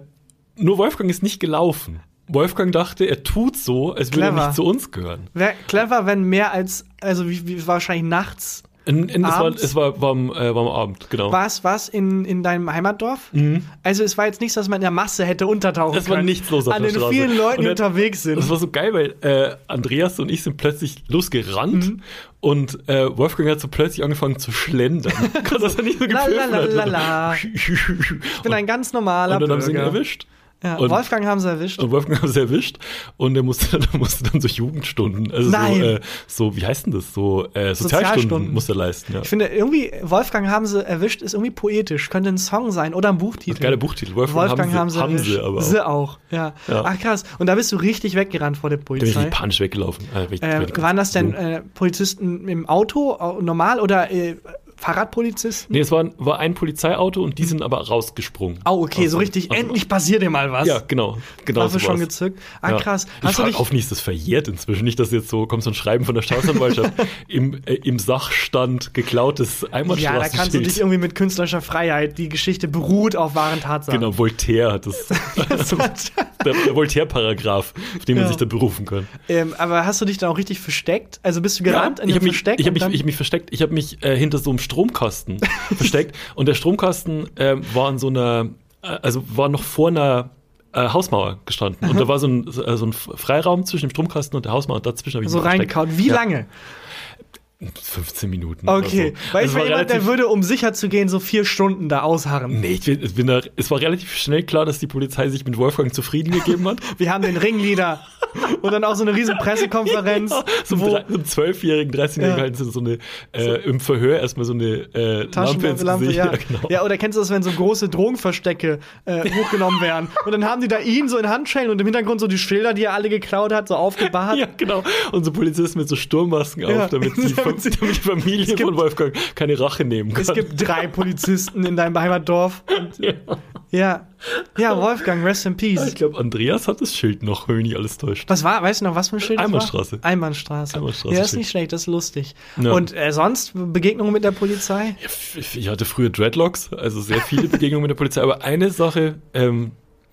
nur Wolfgang ist nicht gelaufen. Wolfgang dachte, er tut so, als würde er nicht zu uns gehören. Wäre clever, wenn mehr als, also wie, wie wahrscheinlich nachts. In, in, es war, es war, war, am, äh, war am Abend, genau. War es was in, in deinem Heimatdorf? Also es war jetzt nichts, dass man in der Masse hätte untertauchen Es war können. nichts los auf An der den Straße. vielen Leuten, Und die er- unterwegs sind. Das war so geil, weil äh, Andreas und ich sind plötzlich losgerannt Mhm. und äh, Wolfgang hat so plötzlich angefangen zu schlendern. Kann das er nicht so gepfiffen. Ich bin ein ganz normaler und dann haben sie ihn erwischt. Ja, Und- Wolfgang haben sie erwischt. Und Wolfgang haben sie erwischt und er musste, der musste dann so Jugendstunden, also Nein. so, äh, so, wie heißt denn das? So äh, Sozialstunden, Sozialstunden. musste er leisten, ja. Ich finde irgendwie, Wolfgang haben sie erwischt, ist irgendwie poetisch. Könnte ein Song sein oder ein Buchtitel. Geiler Buchtitel. Wolfgang, Wolfgang haben sie, haben erwischt. sie aber auch. Sie auch, ja. Ja. Ach krass. Und da bist du richtig weggerannt vor der Da bin ich Polizei. panisch weggelaufen. Äh, waren das denn äh, Polizisten im Auto, normal oder äh, Fahrradpolizisten? Nee, es war, war ein Polizeiauto und die sind aber rausgesprungen. Oh, okay, Aus so richtig, dem- endlich passiert dir mal was. Ja, genau. genau Waffe so schon gezückt. Ah, Ja. krass. Ich Hast frage nicht ist das verjährt inzwischen. Nicht, dass jetzt so kommt so ein Schreiben von der Staatsanwaltschaft im, äh, im Sachstand geklautes ja, da Einbahnstraßenschild. kannst du dich irgendwie mit künstlerischer Freiheit, die Geschichte beruht auf wahren Tatsachen. Genau, Voltaire hat das. der der Voltaire-Paragraph, auf den man Ja. sich da berufen kann. ähm, aber hast du dich da auch richtig versteckt? Also bist du gerannt in ich dem habe mich, Versteck? ich hab und mich, ich hab mich versteckt. Ich habe mich äh, hinter so einem Stromkasten versteckt. Und der Stromkasten ähm, war in so einer, äh, also war noch vor einer äh, Hausmauer gestanden. Und da war so ein, so äh, so ein Freiraum zwischen dem Stromkasten und der Hausmauer. Und dazwischen habe ich so reingekaut. Wie Ja, lange? 15 Minuten. Okay. So. Weil Es ich war jemand, der würde, um sicher zu gehen, so vier Stunden da ausharren. Nee, ich bin, ich bin da, es war relativ schnell klar, dass die Polizei sich mit Wolfgang zufrieden gegeben hat. Wir haben den Ringleader. und dann auch so eine riesen Pressekonferenz. so einem wo so einem Zwölfjährigen, 13-Jährigen Ja. halten sie so eine, äh, im Verhör erstmal so eine äh, Lampe ins Taschenlampe, Gesicht. ja. genau. ja, oder kennst du das, wenn so große Drogenverstecke äh, hochgenommen werden? Und dann haben die da ihn so in Handschellen und im Hintergrund so die Schilder, die er alle geklaut hat, so aufgebahrt. Ja, genau. Und so Polizisten mit so Sturmmasken Ja. auf, Damit sie- damit die Familie gibt- von Wolfgang keine Rache nehmen kann. Es gibt drei Polizisten in deinem Heimatdorf. Und, ja. ja. Ja, Wolfgang, rest in peace. Ich glaube, Andreas hat das Schild noch, wenn mich nicht alles täuscht. Was war, weißt du noch, was für ein Schild das Einbahnstraße. war? Einbahnstraße. Einbahnstraße Ja, ist nicht schlecht, das ist lustig. Ja. Und äh, sonst Begegnungen mit der Polizei? Ich hatte früher Dreadlocks, also sehr viele Begegnungen mit der Polizei. Aber eine Sache ähm,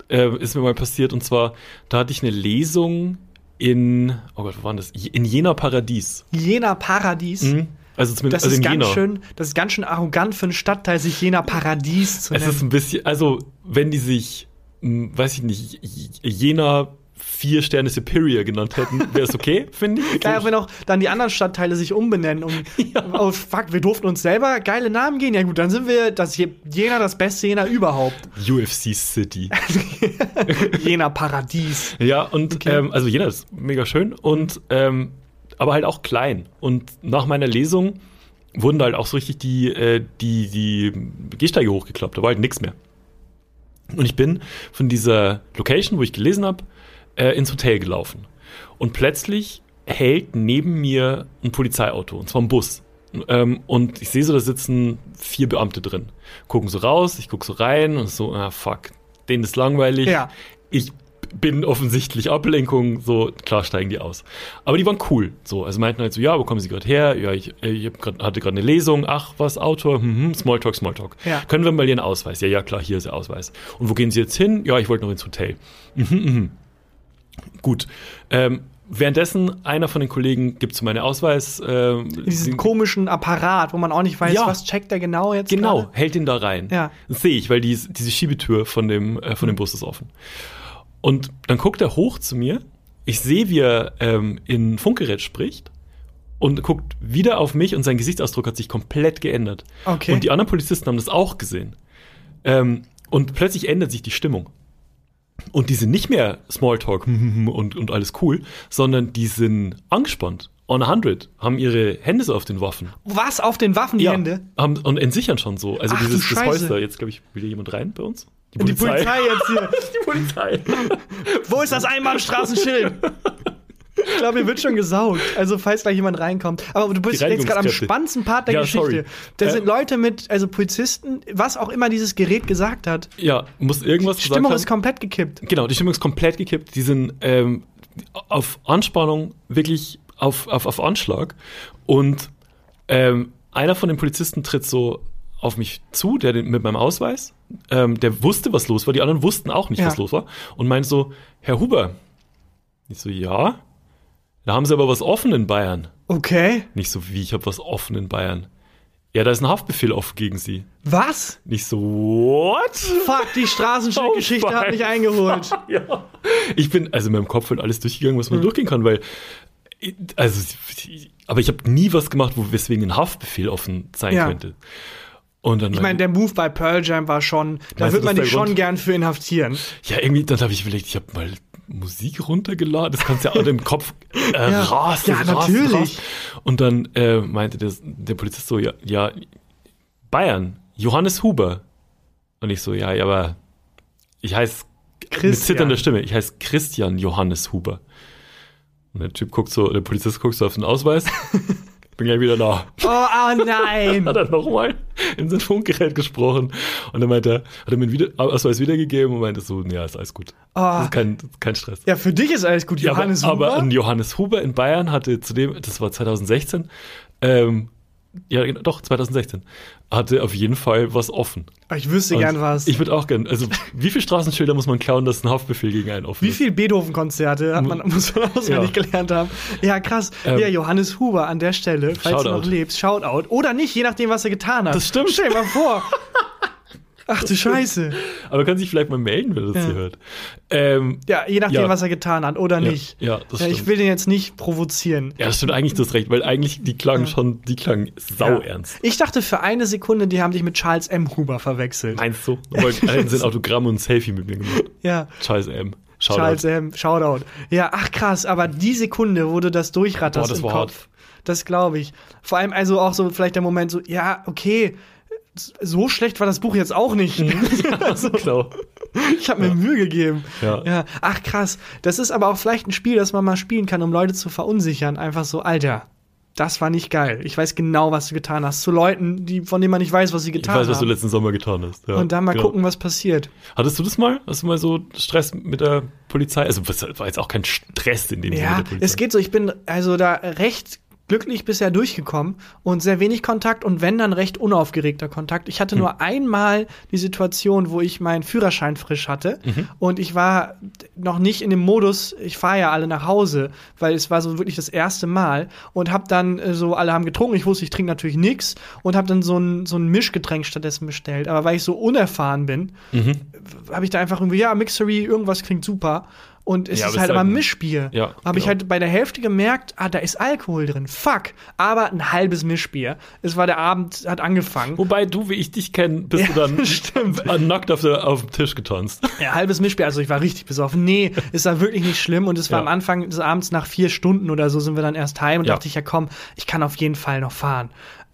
äh, ist mir mal passiert und zwar, da hatte ich eine Lesung in, oh Gott, wo war denn das? In Jena Paradies. Jena Paradies. Mhm. Also Das zumindest also ist ganz Jena. schön, das ist ganz schön arrogant für einen Stadtteil, sich Jena Paradies zu Es nennen. ist ein bisschen, also wenn die sich, weiß ich nicht, Jena vier Sterne Superior genannt hätten, wäre es okay, finde ich. Geil, wenn auch dann die anderen Stadtteile sich umbenennen und oh fuck, wir durften uns selber geile Namen gehen. Ja gut, dann sind wir das Je- Jena das beste Jena überhaupt. UFC City. Jena Paradies. Ja, und Okay. ähm, also Jena ist mega schön und ähm, aber halt auch klein. Und nach meiner Lesung wurden da halt auch so richtig die, äh, die, die Gehsteige hochgeklappt. Da war halt nichts mehr. Und ich bin von dieser Location, wo ich gelesen habe, äh, ins Hotel gelaufen. Und plötzlich hält neben mir ein Polizeiauto, und zwar ein Bus. Ähm, und ich sehe so, da sitzen vier Beamte drin. Gucken so raus, ich gucke so rein und so, ah fuck, denen ist langweilig. Ja. Ich bin offensichtlich Ablenkung, so klar steigen die aus. Aber die waren cool. So, also meinten halt so, ja, wo kommen sie gerade her? Ja, ich, äh, ich grad, hatte gerade eine Lesung. Ach, was, Autor? Hm, hm, Smalltalk, Smalltalk. Ja. Können wir mal ihren Ausweis? Ja, ja, klar, hier ist der Ausweis. Und wo gehen sie jetzt hin? Ja, ich wollte noch ins Hotel. Mhm, mhm. Gut. Ähm, währenddessen, einer von den Kollegen gibt so meine Ausweis. Äh, Diesen komischen Apparat, wo man auch nicht weiß, Ja. was checkt der genau jetzt. Genau, gerade. hält ihn da rein. Ja. Das sehe ich, weil die, diese Schiebetür von dem, äh, von dem Bus ist offen. Und dann guckt er hoch zu mir. Ich sehe, wie er ähm, in Funkgerät spricht und guckt wieder auf mich und sein Gesichtsausdruck hat sich komplett geändert. Okay. Und die anderen Polizisten haben das auch gesehen. Ähm, und plötzlich ändert sich die Stimmung. Und die sind nicht mehr Smalltalk und, und alles cool, sondern die sind angespannt. On 100, haben ihre Hände so auf den Waffen. Was auf den Waffen die Hände? Haben, und entsichern schon so. Also Ach, dieses das. Häusler, jetzt glaube ich, will hier jemand rein bei uns? Die Polizei jetzt hier. Die Polizei. Wo ist das Einbahnstraßenschild? Ich glaube, hier wird schon gesaugt. Also, falls gleich jemand reinkommt. Aber du bist jetzt gerade am spannendsten Part der Ja, Geschichte. sorry. Da Äh, sind Leute mit, also Polizisten, was auch immer dieses Gerät gesagt hat. Ja, muss irgendwas Die Stimmung ist komplett gekippt. Genau, die Stimmung ist komplett gekippt. Die sind ähm, auf Anspannung wirklich auf, auf, auf Anschlag. Und ähm, einer von den Polizisten tritt so auf mich zu, der mit meinem Ausweis, ähm, der wusste, was los war. Die anderen wussten auch nicht, Ja. was los war. Und meint so, Herr Huber. Ich so, ja. Da haben sie aber was offen in Bayern. Okay. Nicht so, wie ich habe was offen in Bayern. Ja, da ist ein Haftbefehl offen gegen sie. Was? Nicht so, what? Fuck, die Straßenschildgeschichte Oh, hat mich eingeholt. Ja. Ich bin also in meinem Kopf halt alles durchgegangen, was man durchgehen kann, weil also aber ich habe nie was gemacht, wo weswegen ein Haftbefehl offen sein Ja. könnte. Und dann Ich meine, der Move bei Pearl Jam war schon, da wird du, man dich schon Grund? gern für inhaftieren. ja irgendwie dann habe ich überlegt, ich habe mal Musik runtergeladen, das kannst du ja auch im Kopf äh, Ja. rasen, Ja, rasen, natürlich. rasen. Und dann äh, meinte der, der Polizist so, ja, ja, Bayern, Johannes Huber. Und ich so, ja, ja, aber ich heiße mit zitternder Stimme, ich heiße Christian Johannes Huber. Und der Typ guckt so, der Polizist guckt so auf den Ausweis. Bin gleich wieder da. Oh, oh nein. Hat er nochmal in sein Funkgerät gesprochen. Und dann meinte er, hat er mir wieder, Ausweis wiedergegeben und meinte so, ja, ist alles gut. Das ist kein, kein Stress. Ja, für dich ist alles gut, Ja, Johannes aber, Huber. aber ein Johannes Huber in Bayern hatte zudem, das war 2016, ähm, ja, genau, doch, 2016, hatte auf jeden Fall was offen. ich wüsste Und gern was. Ich würde auch gern, also wie viele Straßenschilder muss man klauen, dass ein Haftbefehl gegen einen offen Wie ist? viel Beethoven-Konzerte hat man, muss man auswendig Ja. gelernt haben? Ja, krass. Ähm, ja, Johannes Huber an der Stelle, falls du noch Shoutout. lebst, Shoutout. Oder nicht, je nachdem, was er getan hat. Das stimmt. Stell dir mal vor. Ach du Scheiße. Aber kann sich vielleicht mal melden, wenn er das hier hört. Ähm, Ja, je nachdem, Ja. was er getan hat oder Ja, nicht. ja, das ich stimmt. will den jetzt nicht provozieren. ja, das stimmt eigentlich das recht, weil eigentlich die klangen schon, die klangen sau ernst. Ich dachte für eine Sekunde, die haben dich mit Charles M. Huber verwechselt. Meinst du? Weil einen sind Autogramm und ein Selfie mit mir gemacht. Ja. Charles M. Shoutout. Charles M. Shoutout. Ja, ach krass, aber die Sekunde, wo du das durchratterst Boah, das im war Kopf, das glaube ich. Vor allem also auch so vielleicht der Moment so, ja, okay, so schlecht war das Buch jetzt auch nicht. also, Genau. ich habe mir Mühe gegeben. Ja. ja. Ach krass. Das ist aber auch vielleicht ein Spiel, das man mal spielen kann, um Leute zu verunsichern. Einfach so, Alter, das war nicht geil. Ich weiß genau, was du getan hast. Zu Leuten, die, von denen man nicht weiß, was sie Ich getan weiß, was du haben. letzten Sommer getan hast. Ja, Und dann mal genau. gucken, was passiert. Hattest du das mal? Hast du mal so Stress mit der Polizei? Also, das war jetzt auch kein Stress in dem Sinne Ja, der Polizei. es geht so. Ich bin also da recht glücklich bisher durchgekommen und sehr wenig Kontakt und wenn dann recht unaufgeregter Kontakt. Ich hatte Hm. nur einmal die Situation, wo ich meinen Führerschein frisch hatte Mhm. und ich war noch nicht in dem Modus, ich fahre ja alle nach Hause, weil es war so wirklich das erste Mal und habe dann äh, so, alle haben getrunken, ich wusste, ich trinke natürlich nichts und habe dann so ein, so ein Mischgetränk stattdessen bestellt. Aber weil ich so unerfahren bin, Mhm. habe ich da einfach irgendwie, ja, Mixery, irgendwas klingt super. Und es Ja, ist halt aber halt ein Mischbier. Ja, Habe ich genau. halt bei der Hälfte gemerkt, ah, da ist Alkohol drin. Fuck. Aber ein halbes Mischbier. Es war der Abend, hat angefangen. Wobei du, wie ich dich kenne, bist Ja, du dann stimmt. äh, nackt auf, der, auf dem Tisch getanzt. Ja, halbes Mischbier, also ich war richtig besoffen. Nee, es war wirklich nicht schlimm. Und es war Ja. am Anfang des Abends nach vier Stunden oder so sind wir dann erst heim und dachte ich, ja komm, ich kann auf jeden Fall noch fahren.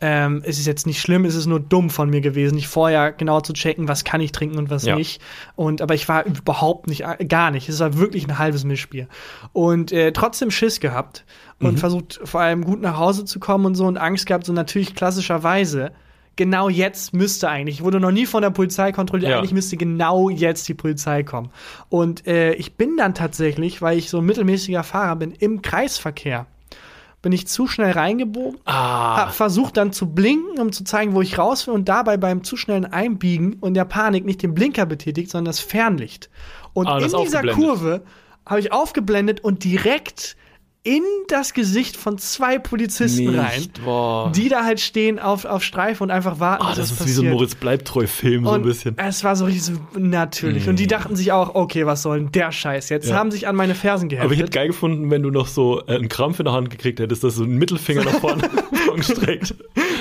Ähm, es ist jetzt nicht schlimm, es ist nur dumm von mir gewesen, nicht vorher genau zu checken, was kann ich trinken und was Ja. nicht. Und aber ich war überhaupt nicht, äh, gar nicht. Es war wirklich ein halbes Mischbier. Und äh, trotzdem Schiss gehabt und versucht vor allem gut nach Hause zu kommen und so und Angst gehabt, so natürlich klassischerweise. Genau jetzt müsste eigentlich, ich wurde noch nie von der Polizei kontrolliert, Ja. eigentlich müsste genau jetzt die Polizei kommen. Und äh, ich bin dann tatsächlich, weil ich so ein mittelmäßiger Fahrer bin, im Kreisverkehr. Bin ich zu schnell reingebogen, Ah. hab versucht dann zu blinken, um zu zeigen, wo ich raus will und dabei beim zu schnellen Einbiegen und der Panik nicht den Blinker betätigt, sondern das Fernlicht. Und Ah, das in dieser. Kurve habe ich aufgeblendet und direkt in das Gesicht von zwei Polizisten rein, Boah. die da halt stehen auf, auf Streife und einfach warten, Ah, bis das ist passiert. wie so ein Moritz Bleibtreu-Film, so ein bisschen. Es war so richtig so, natürlich. Und die dachten sich auch, okay, was soll denn der Scheiß jetzt? Ja. Haben sich an meine Fersen Aber ich geheftet. hätte geil gefunden, wenn du noch so äh, einen Krampf in der Hand gekriegt hättest, dass du einen Mittelfinger nach vorne gestreckt.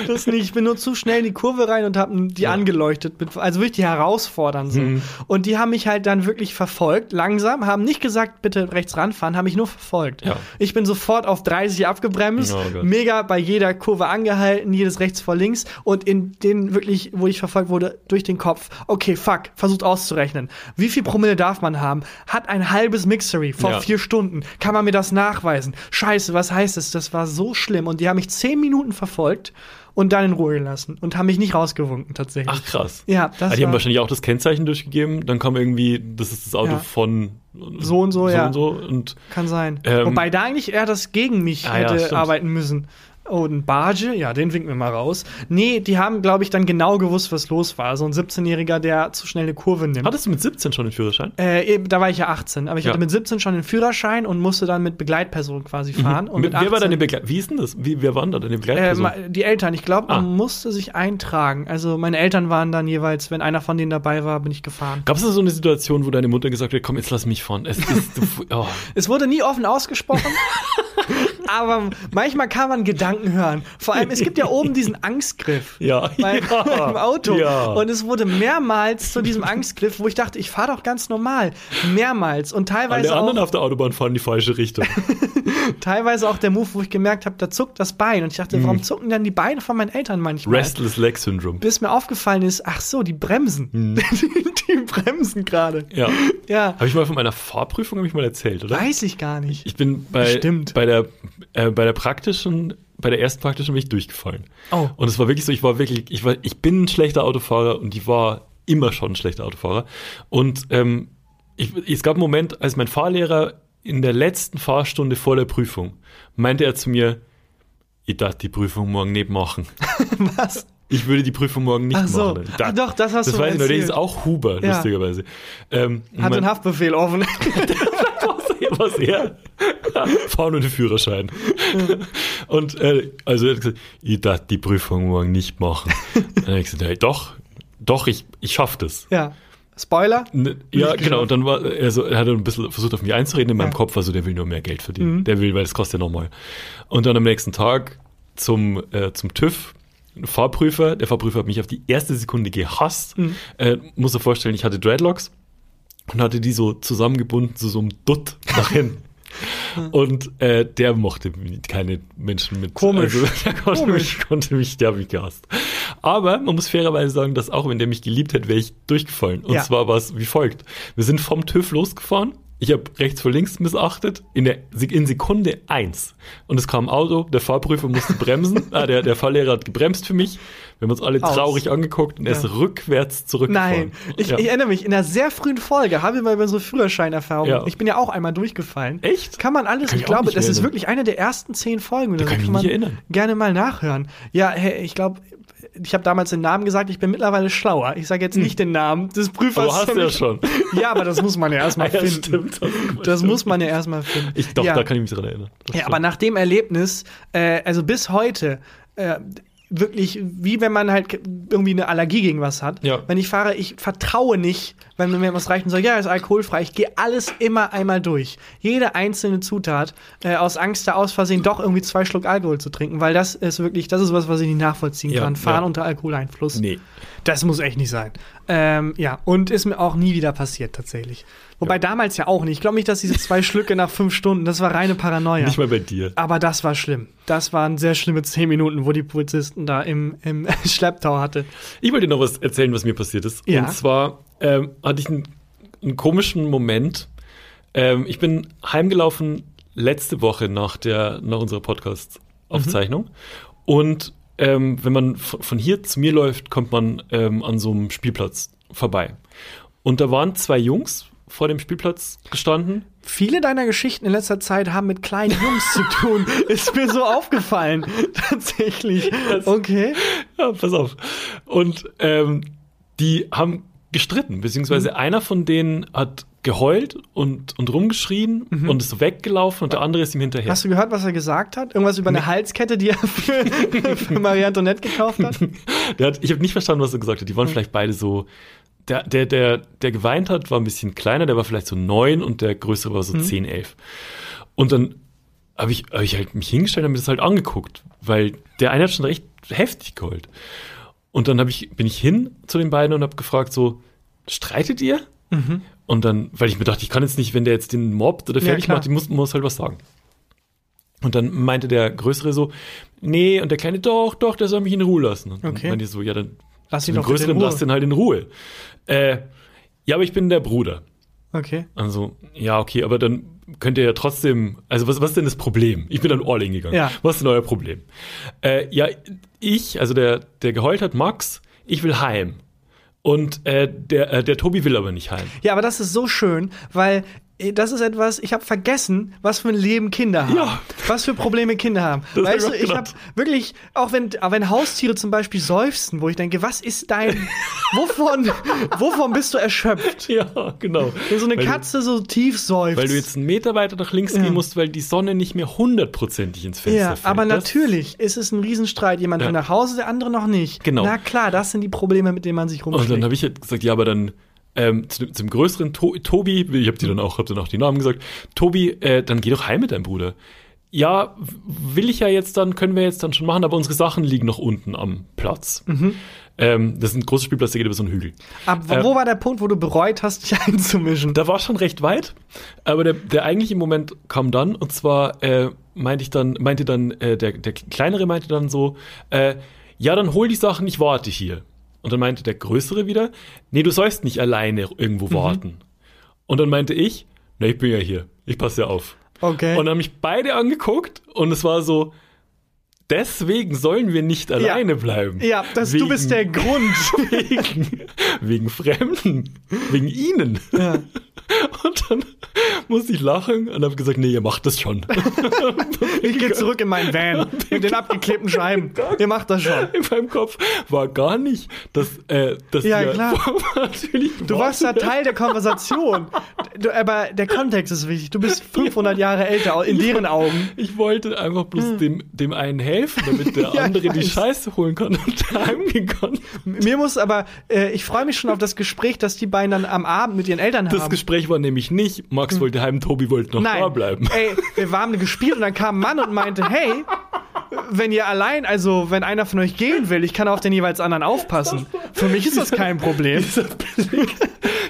Das nicht. Ich bin nur zu schnell in die Kurve rein und habe die angeleuchtet. Mit, also wirklich die herausfordern so. Mhm. Und die haben mich halt dann wirklich verfolgt, langsam, haben nicht gesagt, bitte rechts ranfahren, haben mich nur verfolgt. Ja. Ich bin sofort auf 30 abgebremst, Oh mega bei jeder Kurve angehalten, jedes rechts vor links und in den wirklich, wo ich verfolgt wurde, durch den Kopf. Okay, fuck, versucht auszurechnen. Wie viel Promille darf man haben? Hat ein halbes Mixery vor Ja. vier Stunden. Kann man mir das nachweisen? Scheiße, was heißt es? Das war so schlimm. Und die haben mich zehn Minuten verfolgt und dann in Ruhe gelassen und haben mich nicht rausgewunken, tatsächlich. Ach krass. Ja, das Ah, die haben wahrscheinlich auch das Kennzeichen durchgegeben. Dann kam irgendwie, das ist das Auto Ja. von So und so, so ja. und so. Und kann sein. Ähm, Wobei da eigentlich eher das gegen mich Ah, ja, hätte stimmt. arbeiten müssen. Oh, ein Barge? Ja, den winken wir mal raus. Nee, die haben, glaube ich, dann genau gewusst, was los war. So ein 17-Jähriger, der zu schnell eine Kurve nimmt. hattest du mit 17 schon den Führerschein? Äh, da war ich ja 18, aber ich Ja. hatte mit 17 schon den Führerschein und musste dann mit Begleitperson quasi fahren. Und Mhm. Mit, mit wer war 18 deine Begleit Wie ist denn das? Wie, wer waren da deine äh, Begleitperson? ma- die Eltern, ich glaube, man Ah. musste sich eintragen. Also meine Eltern waren dann jeweils, wenn einer von denen dabei war, bin ich gefahren. Gab es da so eine Situation, wo deine Mutter gesagt hat, komm, jetzt lass mich fahren. Es ist, oh. Es wurde nie offen ausgesprochen, aber manchmal kann man Gedanken hören. Vor allem, es gibt ja oben diesen Angstgriff. Ja, Bei, ja, im Auto. ja. Und es wurde mehrmals zu diesem Angstgriff, wo ich dachte, ich fahre doch ganz normal. Mehrmals. Und teilweise Alle anderen auch, auf der Autobahn fahren in die falsche Richtung. teilweise auch der Move, wo ich gemerkt habe, da zuckt das Bein. Und ich dachte, Mhm. warum zucken denn die Beine von meinen Eltern manchmal? Restless Leg Syndrome. Bis mir aufgefallen ist, ach so, die bremsen. die, die bremsen gerade. Ja. Ja, Habe ich mal von meiner Fahrprüfung ich mal erzählt, oder? weiß ich gar nicht. Ich bin bei, Bestimmt. bei der äh, bei der praktischen bei der ersten praktischen bin ich durchgefallen. Oh. Und es war wirklich so, ich war wirklich, ich war, ich bin ein schlechter Autofahrer und ich war immer schon ein schlechter Autofahrer. Und ähm, ich, es gab einen Moment, als mein Fahrlehrer in der letzten Fahrstunde vor der Prüfung meinte er zu mir, ich darf die Prüfung morgen nicht machen. Was? Ich würde die Prüfung morgen nicht Ach so. machen. Ah, doch, das hast das du weiß ich noch, der erzählt. ist auch Huber, Ja. lustigerweise. Ähm, Hat mein- einen Haftbefehl offen. was er? Fahren und Führerschein. Und äh, also er hat gesagt, ich darf die Prüfung morgen nicht machen. Dann habe ich gesagt, hey, doch, doch, ich, ich schaff das. ja. Spoiler? Ne, Ja, genau. Und dann war, also er hat ein bisschen versucht, auf mich einzureden. In meinem Ja. Kopf war so, der will nur mehr Geld verdienen. Mhm. Der will, weil das kostet ja nochmal. Und dann am nächsten Tag zum, äh, zum TÜV. ein Fahrprüfer, der Fahrprüfer hat mich auf die erste Sekunde gehasst. Mhm. Äh, muss dir vorstellen, ich hatte Dreadlocks und hatte die so zusammengebunden zu so einem Dutt nach hinten. Und äh, der mochte keine Menschen mit. Komisch. Also, der konnte Komisch. mich, konnte mich, der hat mich gehasst. Aber man muss fairerweise sagen, dass auch wenn der mich geliebt hätte, wäre ich durchgefallen. Und Ja. zwar war es wie folgt. Wir sind vom TÜV losgefahren. Ich habe rechts vor links missachtet in, der, in Sekunde eins. Und es kam ein Auto, der Fahrprüfer musste bremsen. ah, der, der Fahrlehrer hat gebremst für mich. Wir haben uns alle Aus. traurig angeguckt und er ist Ja. rückwärts zurückgefahren. Nein, ich, ja. ich erinnere mich, in einer sehr frühen Folge haben wir mal über unsere Führerscheinerfahrung. Ja. Ich bin ja auch einmal durchgefallen. Echt? Kann man alles, Kann ich ich glaube, das mehr ist erinnern. wirklich eine der ersten zehn Folgen. oder kann ich kann man erinnern. gerne mal nachhören. Ja, hey, ich glaube, ich habe damals den Namen gesagt, ich bin mittlerweile schlauer. Ich sage jetzt nicht den Namen des Prüfers. Hm. Aber hast du ja schon. Ja, aber das muss man ja erstmal Ja, finden. stimmt. Das muss man ja erstmal finden. Ich, doch, ja. da kann ich mich dran erinnern. Das Ja, stimmt. aber nach dem Erlebnis, äh, also bis heute, äh, wirklich, wie wenn man halt irgendwie eine Allergie gegen was hat. Ja. Wenn ich fahre, ich vertraue nicht, wenn mir was reicht und sage, ja, ist alkoholfrei. Ich gehe alles immer einmal durch. Jede einzelne Zutat, äh, aus Angst, da aus Versehen doch irgendwie zwei Schluck Alkohol zu trinken, weil das ist wirklich, das ist was, was ich nicht nachvollziehen Ja, kann. Fahren ja. unter Alkoholeinfluss. Nee. Das muss echt nicht sein. Ähm, ja, und ist mir auch nie wieder passiert, tatsächlich. Wobei damals ja auch nicht. Ich glaube nicht, dass diese zwei Schlücke nach fünf Stunden, das war reine Paranoia. Nicht mal bei dir. Aber das war schlimm. Das waren sehr schlimme zehn Minuten, wo die Polizisten da im, im Schlepptau hatte. Ich wollte dir noch was erzählen, was mir passiert ist. Ja. Und zwar ähm, hatte ich einen, einen komischen Moment. Ähm, ich bin heimgelaufen letzte Woche nach, der, nach unserer Podcast-Aufzeichnung. Und ähm, wenn man von hier zu mir läuft, kommt man ähm, an so einem Spielplatz vorbei. Und da waren zwei Jungs vor dem Spielplatz gestanden. Viele deiner Geschichten in letzter Zeit haben mit kleinen Jungs zu tun. Ist mir so aufgefallen. Tatsächlich. Okay. Ja, pass auf. Und ähm, die haben gestritten, beziehungsweise einer von denen hat geheult und, und rumgeschrien und ist so weggelaufen und der andere ist ihm hinterher. Mhm. Hast du gehört, was er gesagt hat? Irgendwas über eine Halskette, die er für, für Marie Antoinette gekauft hat? Hat, ich habe nicht verstanden, was er gesagt hat. Die waren vielleicht beide so. Der, der, der, der geweint hat, war ein bisschen kleiner, der war vielleicht so neun und der größere war so zehn, elf. Und dann habe ich, hab ich halt mich hingestellt und mir das halt angeguckt, weil der eine hat schon recht heftig geheult. Und dann hab ich, bin ich hin zu den beiden und habe gefragt so, streitet ihr? Und dann, weil ich mir dachte, ich kann jetzt nicht, wenn der jetzt den mobbt oder Ja, fertig klar. macht, ich muss, muss halt was sagen. Und dann meinte der Größere so, nee, und der Kleine, doch, doch, der soll mich in Ruhe lassen. Und Okay. dann meinte ich so, ja, dann Lass ihn den Größeren lass den halt in Ruhe. Äh, ja, aber ich bin der Bruder. Okay. Also, ja, okay, aber dann könnt ihr ja trotzdem, also was, was ist denn das Problem? Ich bin dann all in gegangen. Ja. Was ist denn euer Problem? Äh, ja, ich, also der, der geheult hat, Max, ich will heim. Und äh, der, äh, der Tobi will aber nicht heim. Ja, aber das ist so schön, weil das ist etwas, ich habe vergessen, was für ein Leben Kinder haben. Ja. Was für Probleme Kinder haben. Das hab weißt ich du, ich habe wirklich, auch wenn, auch wenn Haustiere zum Beispiel seufzen, wo ich denke, was ist dein, wovon, wovon bist du erschöpft? Ja, genau. Wenn so eine weil Katze so tief seufzt. Du, weil du jetzt einen Meter weiter nach links gehen musst, weil die Sonne nicht mehr hundertprozentig ins Fenster ja, fällt. aber Das- natürlich ist es ein Riesenstreit. Jemand Ja. will nach Hause, der andere noch nicht. Genau. Na klar, das sind die Probleme, mit denen man sich Und dann rumschlägt. habe ich halt gesagt, ja, aber dann ähm, zu, zum größeren to Tobi, ich habe dir dann auch, hab dann auch die Namen gesagt, Tobi, äh, dann geh doch heim mit deinem Bruder. Ja, will ich ja jetzt dann, können wir jetzt dann schon machen, aber unsere Sachen liegen noch unten am Platz. Mhm. Ähm, das ist ein großer Spielplatz, der geht über so einen Hügel. Aber wo äh, war der Punkt, wo du bereut hast, dich einzumischen? Da war schon recht weit, aber der, der eigentliche Moment kam dann und zwar äh, meinte ich dann, meinte dann, äh, der, der kleinere meinte dann so, äh, ja, dann hol die Sachen, ich warte hier. Und dann meinte der größere wieder, nee, du sollst nicht alleine irgendwo warten. Und dann meinte ich, na, ich bin ja hier, ich passe ja auf. Okay. Und dann haben mich beide angeguckt und es war so, deswegen sollen wir nicht alleine bleiben. ja, das, du Wegen- bist der Grund. wegen, wegen Fremden, wegen ihnen. Ja. Und dann musste ich lachen und habe gesagt, nee, ihr macht das schon. Ich gehe zurück in meinen Van mit den abgeklebten Scheiben. Ihr macht das schon. In meinem Kopf war gar nicht, dass, äh, dass Ja, klar. natürlich Du warst da Teil der Konversation. Du, aber der Kontext ist wichtig. Du bist 500 Jahre älter in deren Augen. Ich wollte einfach bloß dem, dem einen helfen, damit der Hm. Ja, andere ich die. Scheiße holen kann und heimgehen kann. Mir muss aber, äh, ich freue mich schon auf das Gespräch, das die beiden dann am Abend mit ihren Eltern Das haben. Gespräch war nämlich nicht, Max wollte heim, Tobi wollte noch Hm. Nein, da bleiben. ey, wir haben gespielt und dann kam ein Mann und meinte, hey, wenn ihr allein, also wenn einer von euch gehen will, ich kann auf den jeweils anderen aufpassen. Für mich ist das kein Problem. Dieser Blick,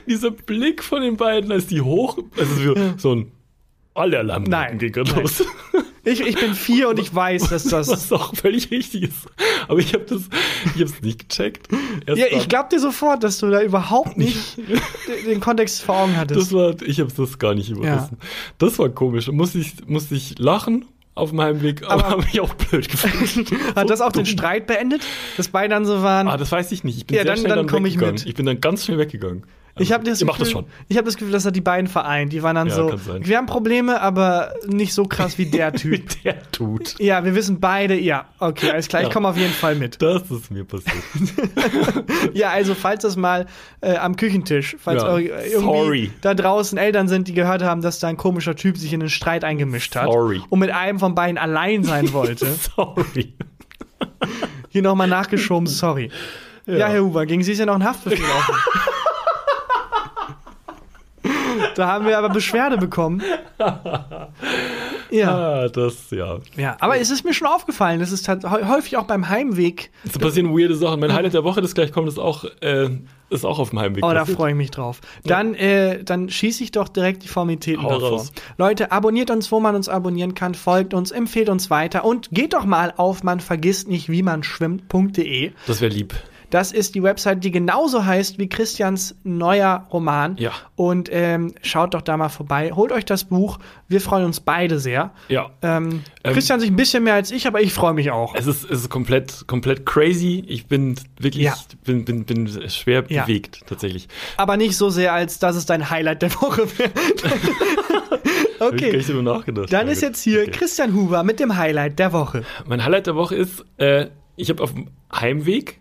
dieser Blick von den beiden, als die hoch, also so, ein alle Alarmglocken Nein, nein. los. Ich, ich bin vier und ich weiß, dass das. Was auch völlig richtig ist. Aber ich habe das, ich habe es nicht gecheckt. Erst Ja, ich glaube dir sofort, dass du da überhaupt nicht den- den Kontext vor Augen hattest. Das war, ich habe das gar nicht überrissen. Das war komisch. Musste ich, musste ich lachen auf meinem Weg, aber, Aber- habe mich auch blöd gefühlt. Hat das auch den dumm. Streit beendet? Dass beide dann so waren. Ah, das weiß ich nicht. Ich bin Ja, sehr dann- schnell dann dann, ich weggegangen. mit. Ich bin dann ganz schnell weggegangen. Ich habe das, Gefühl- das schon. Ich habe das Gefühl, das hat die beiden vereint. Die waren dann Ja, so. Wir haben Probleme, aber nicht so krass wie der Typ. Wie der tut. ja, wir wissen beide. Ja, okay, alles klar. Ich Ja. komme auf jeden Fall mit. Das ist mir passiert. Ja, also falls das mal äh, am Küchentisch, falls Ja. äh, irgendwie Sorry. da draußen Eltern sind, die gehört haben, dass da ein komischer Typ sich in den Streit eingemischt hat Sorry. und mit einem von beiden allein sein wollte. Sorry. Hier nochmal nachgeschoben, sorry. Ja. Herr Huber, gegen Sie ist ja noch ein Haftbefehl offen. Da haben wir aber Beschwerde bekommen. Ja. Ah, das, ja. ja, aber es ist mir schon aufgefallen, das ist halt hä- häufig auch beim Heimweg. Es passieren weirde Sachen. Mein Highlight der Woche, das gleich kommt, ist auch, äh, ist auch auf dem Heimweg. Oh, da passiert. freue ich mich drauf. Dann, äh, dann schieße ich doch direkt die Formalitäten Hau davor. raus. Leute, abonniert uns, wo man uns abonnieren kann, folgt uns, empfehlt uns weiter und geht doch mal auf man vergisst nicht, wie man schwimmt.de. Das wäre lieb. Das ist die Website, die genauso heißt wie Christians neuer Roman. Ja. Und ähm, schaut doch da mal vorbei. Holt euch das Buch. Wir freuen uns beide sehr. Ja. Ähm, Ähm, Christian sich ein bisschen mehr als ich, aber ich freue mich auch. Es ist, es ist komplett, komplett crazy. Ich bin wirklich, Ja. bin, bin, bin schwer Ja. bewegt, tatsächlich. Aber nicht so sehr, als dass es dein Highlight der Woche wäre. Gar okay. Dann ist jetzt hier Okay. Christian Huber mit dem Highlight der Woche. Mein Highlight der Woche ist, äh, ich habe auf dem Heimweg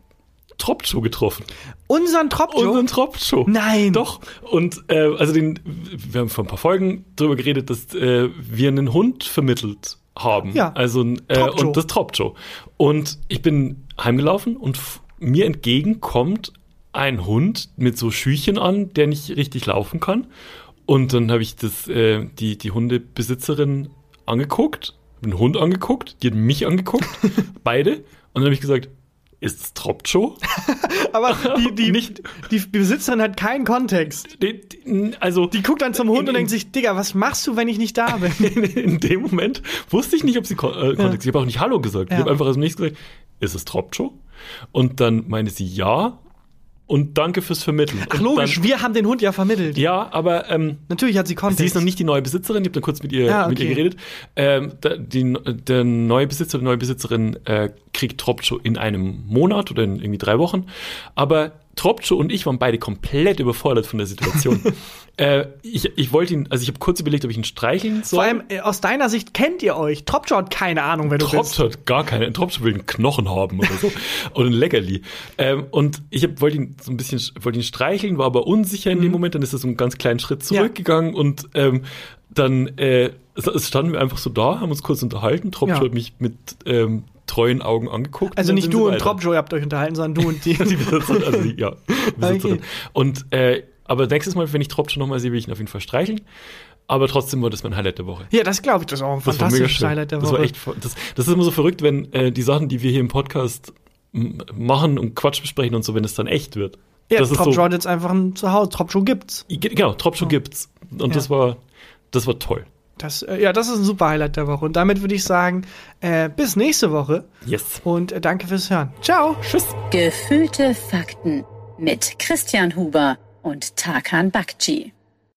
Tropcho getroffen. Unseren Tropcho? Unseren Tropcho. Nein. Doch. Und äh, also den, wir haben vor ein paar Folgen darüber geredet, dass äh, wir einen Hund vermittelt haben. Ja. Also äh, Tropcho. und das Tropcho. Und ich bin heimgelaufen und mir entgegen kommt ein Hund mit so Schüchen an, der nicht richtig laufen kann. Und dann habe ich das, äh, die, die Hundebesitzerin angeguckt, den Hund angeguckt, die hat mich angeguckt, beide. Und dann habe ich gesagt, ist es Tropcho? Aber die, die, Nicht- die Besitzerin hat keinen Kontext. Die- die- Also Die guckt dann zum Hund In- und denkt sich, Digga, was machst du, wenn ich nicht da bin? in, in dem Moment wusste ich nicht, ob sie kon äh, Kontext. Ich habe auch nicht Hallo gesagt. Ja. Ich habe einfach als nächstes gesagt, ist es Tropcho? Und dann meinte sie ja und danke fürs Vermitteln. Ach Und logisch, Dann, wir haben den Hund ja vermittelt. ja, aber ähm, Natürlich hat sie Kontext. sie ist noch nicht die neue Besitzerin. Ich habe dann kurz mit ihr, Ah, mit ihr okay. geredet. Ähm, die, der neue Besitzer, die neue Besitzerin äh, kriegt Tropcho in einem Monat oder in irgendwie drei Wochen. Aber Tropcho und ich waren beide komplett überfordert von der Situation. äh, ich, ich wollte ihn, also ich habe kurz überlegt, ob ich ihn streicheln soll. Vor allem, äh, aus deiner Sicht kennt ihr euch. Tropcho hat keine Ahnung, wer du bist. Tropf hat gar keine. Tropf will einen Knochen haben oder so. oder ein Leckerli. Ähm, und ich hab, wollte ihn so ein bisschen, wollte ihn streicheln, war aber unsicher in dem Moment. Dann ist er so einen ganz kleinen Schritt Mhm. Ja. zurückgegangen und ähm, dann äh, standen wir einfach so da, haben uns kurz unterhalten. Tropf Ja. hat mich mit ähm, treuen Augen angeguckt. Also nicht du und weiter. Tropjo, ihr habt euch unterhalten, sondern du und die. Die Besitzerin, also die, ja, Besitzerin. Okay. Und äh, aber nächstes Mal, wenn ich Tropf nochmal sehe, will ich ihn auf jeden Fall streicheln. Aber trotzdem war das mein Highlight der Woche. ja, das glaube ich, das ist auch ein Das fantastisches. Highlight der das Woche. war echt, das, das ist immer so verrückt, wenn äh, die Sachen, die wir hier im Podcast machen und Quatsch besprechen und so, wenn es dann echt wird. ja, das ist Tropjo so, hat jetzt einfach ein Zuhause. Tropjo gibt's. genau, Tropshow gibt's. Und das war, das war toll. Das, äh, ja, das ist ein super Highlight der Woche. Und damit würde ich sagen, äh, bis nächste Woche. Yes. Und äh, danke fürs Hören. Ciao. Tschüss. Gefühlte Fakten mit Christian Huber und Tarkan Bakci.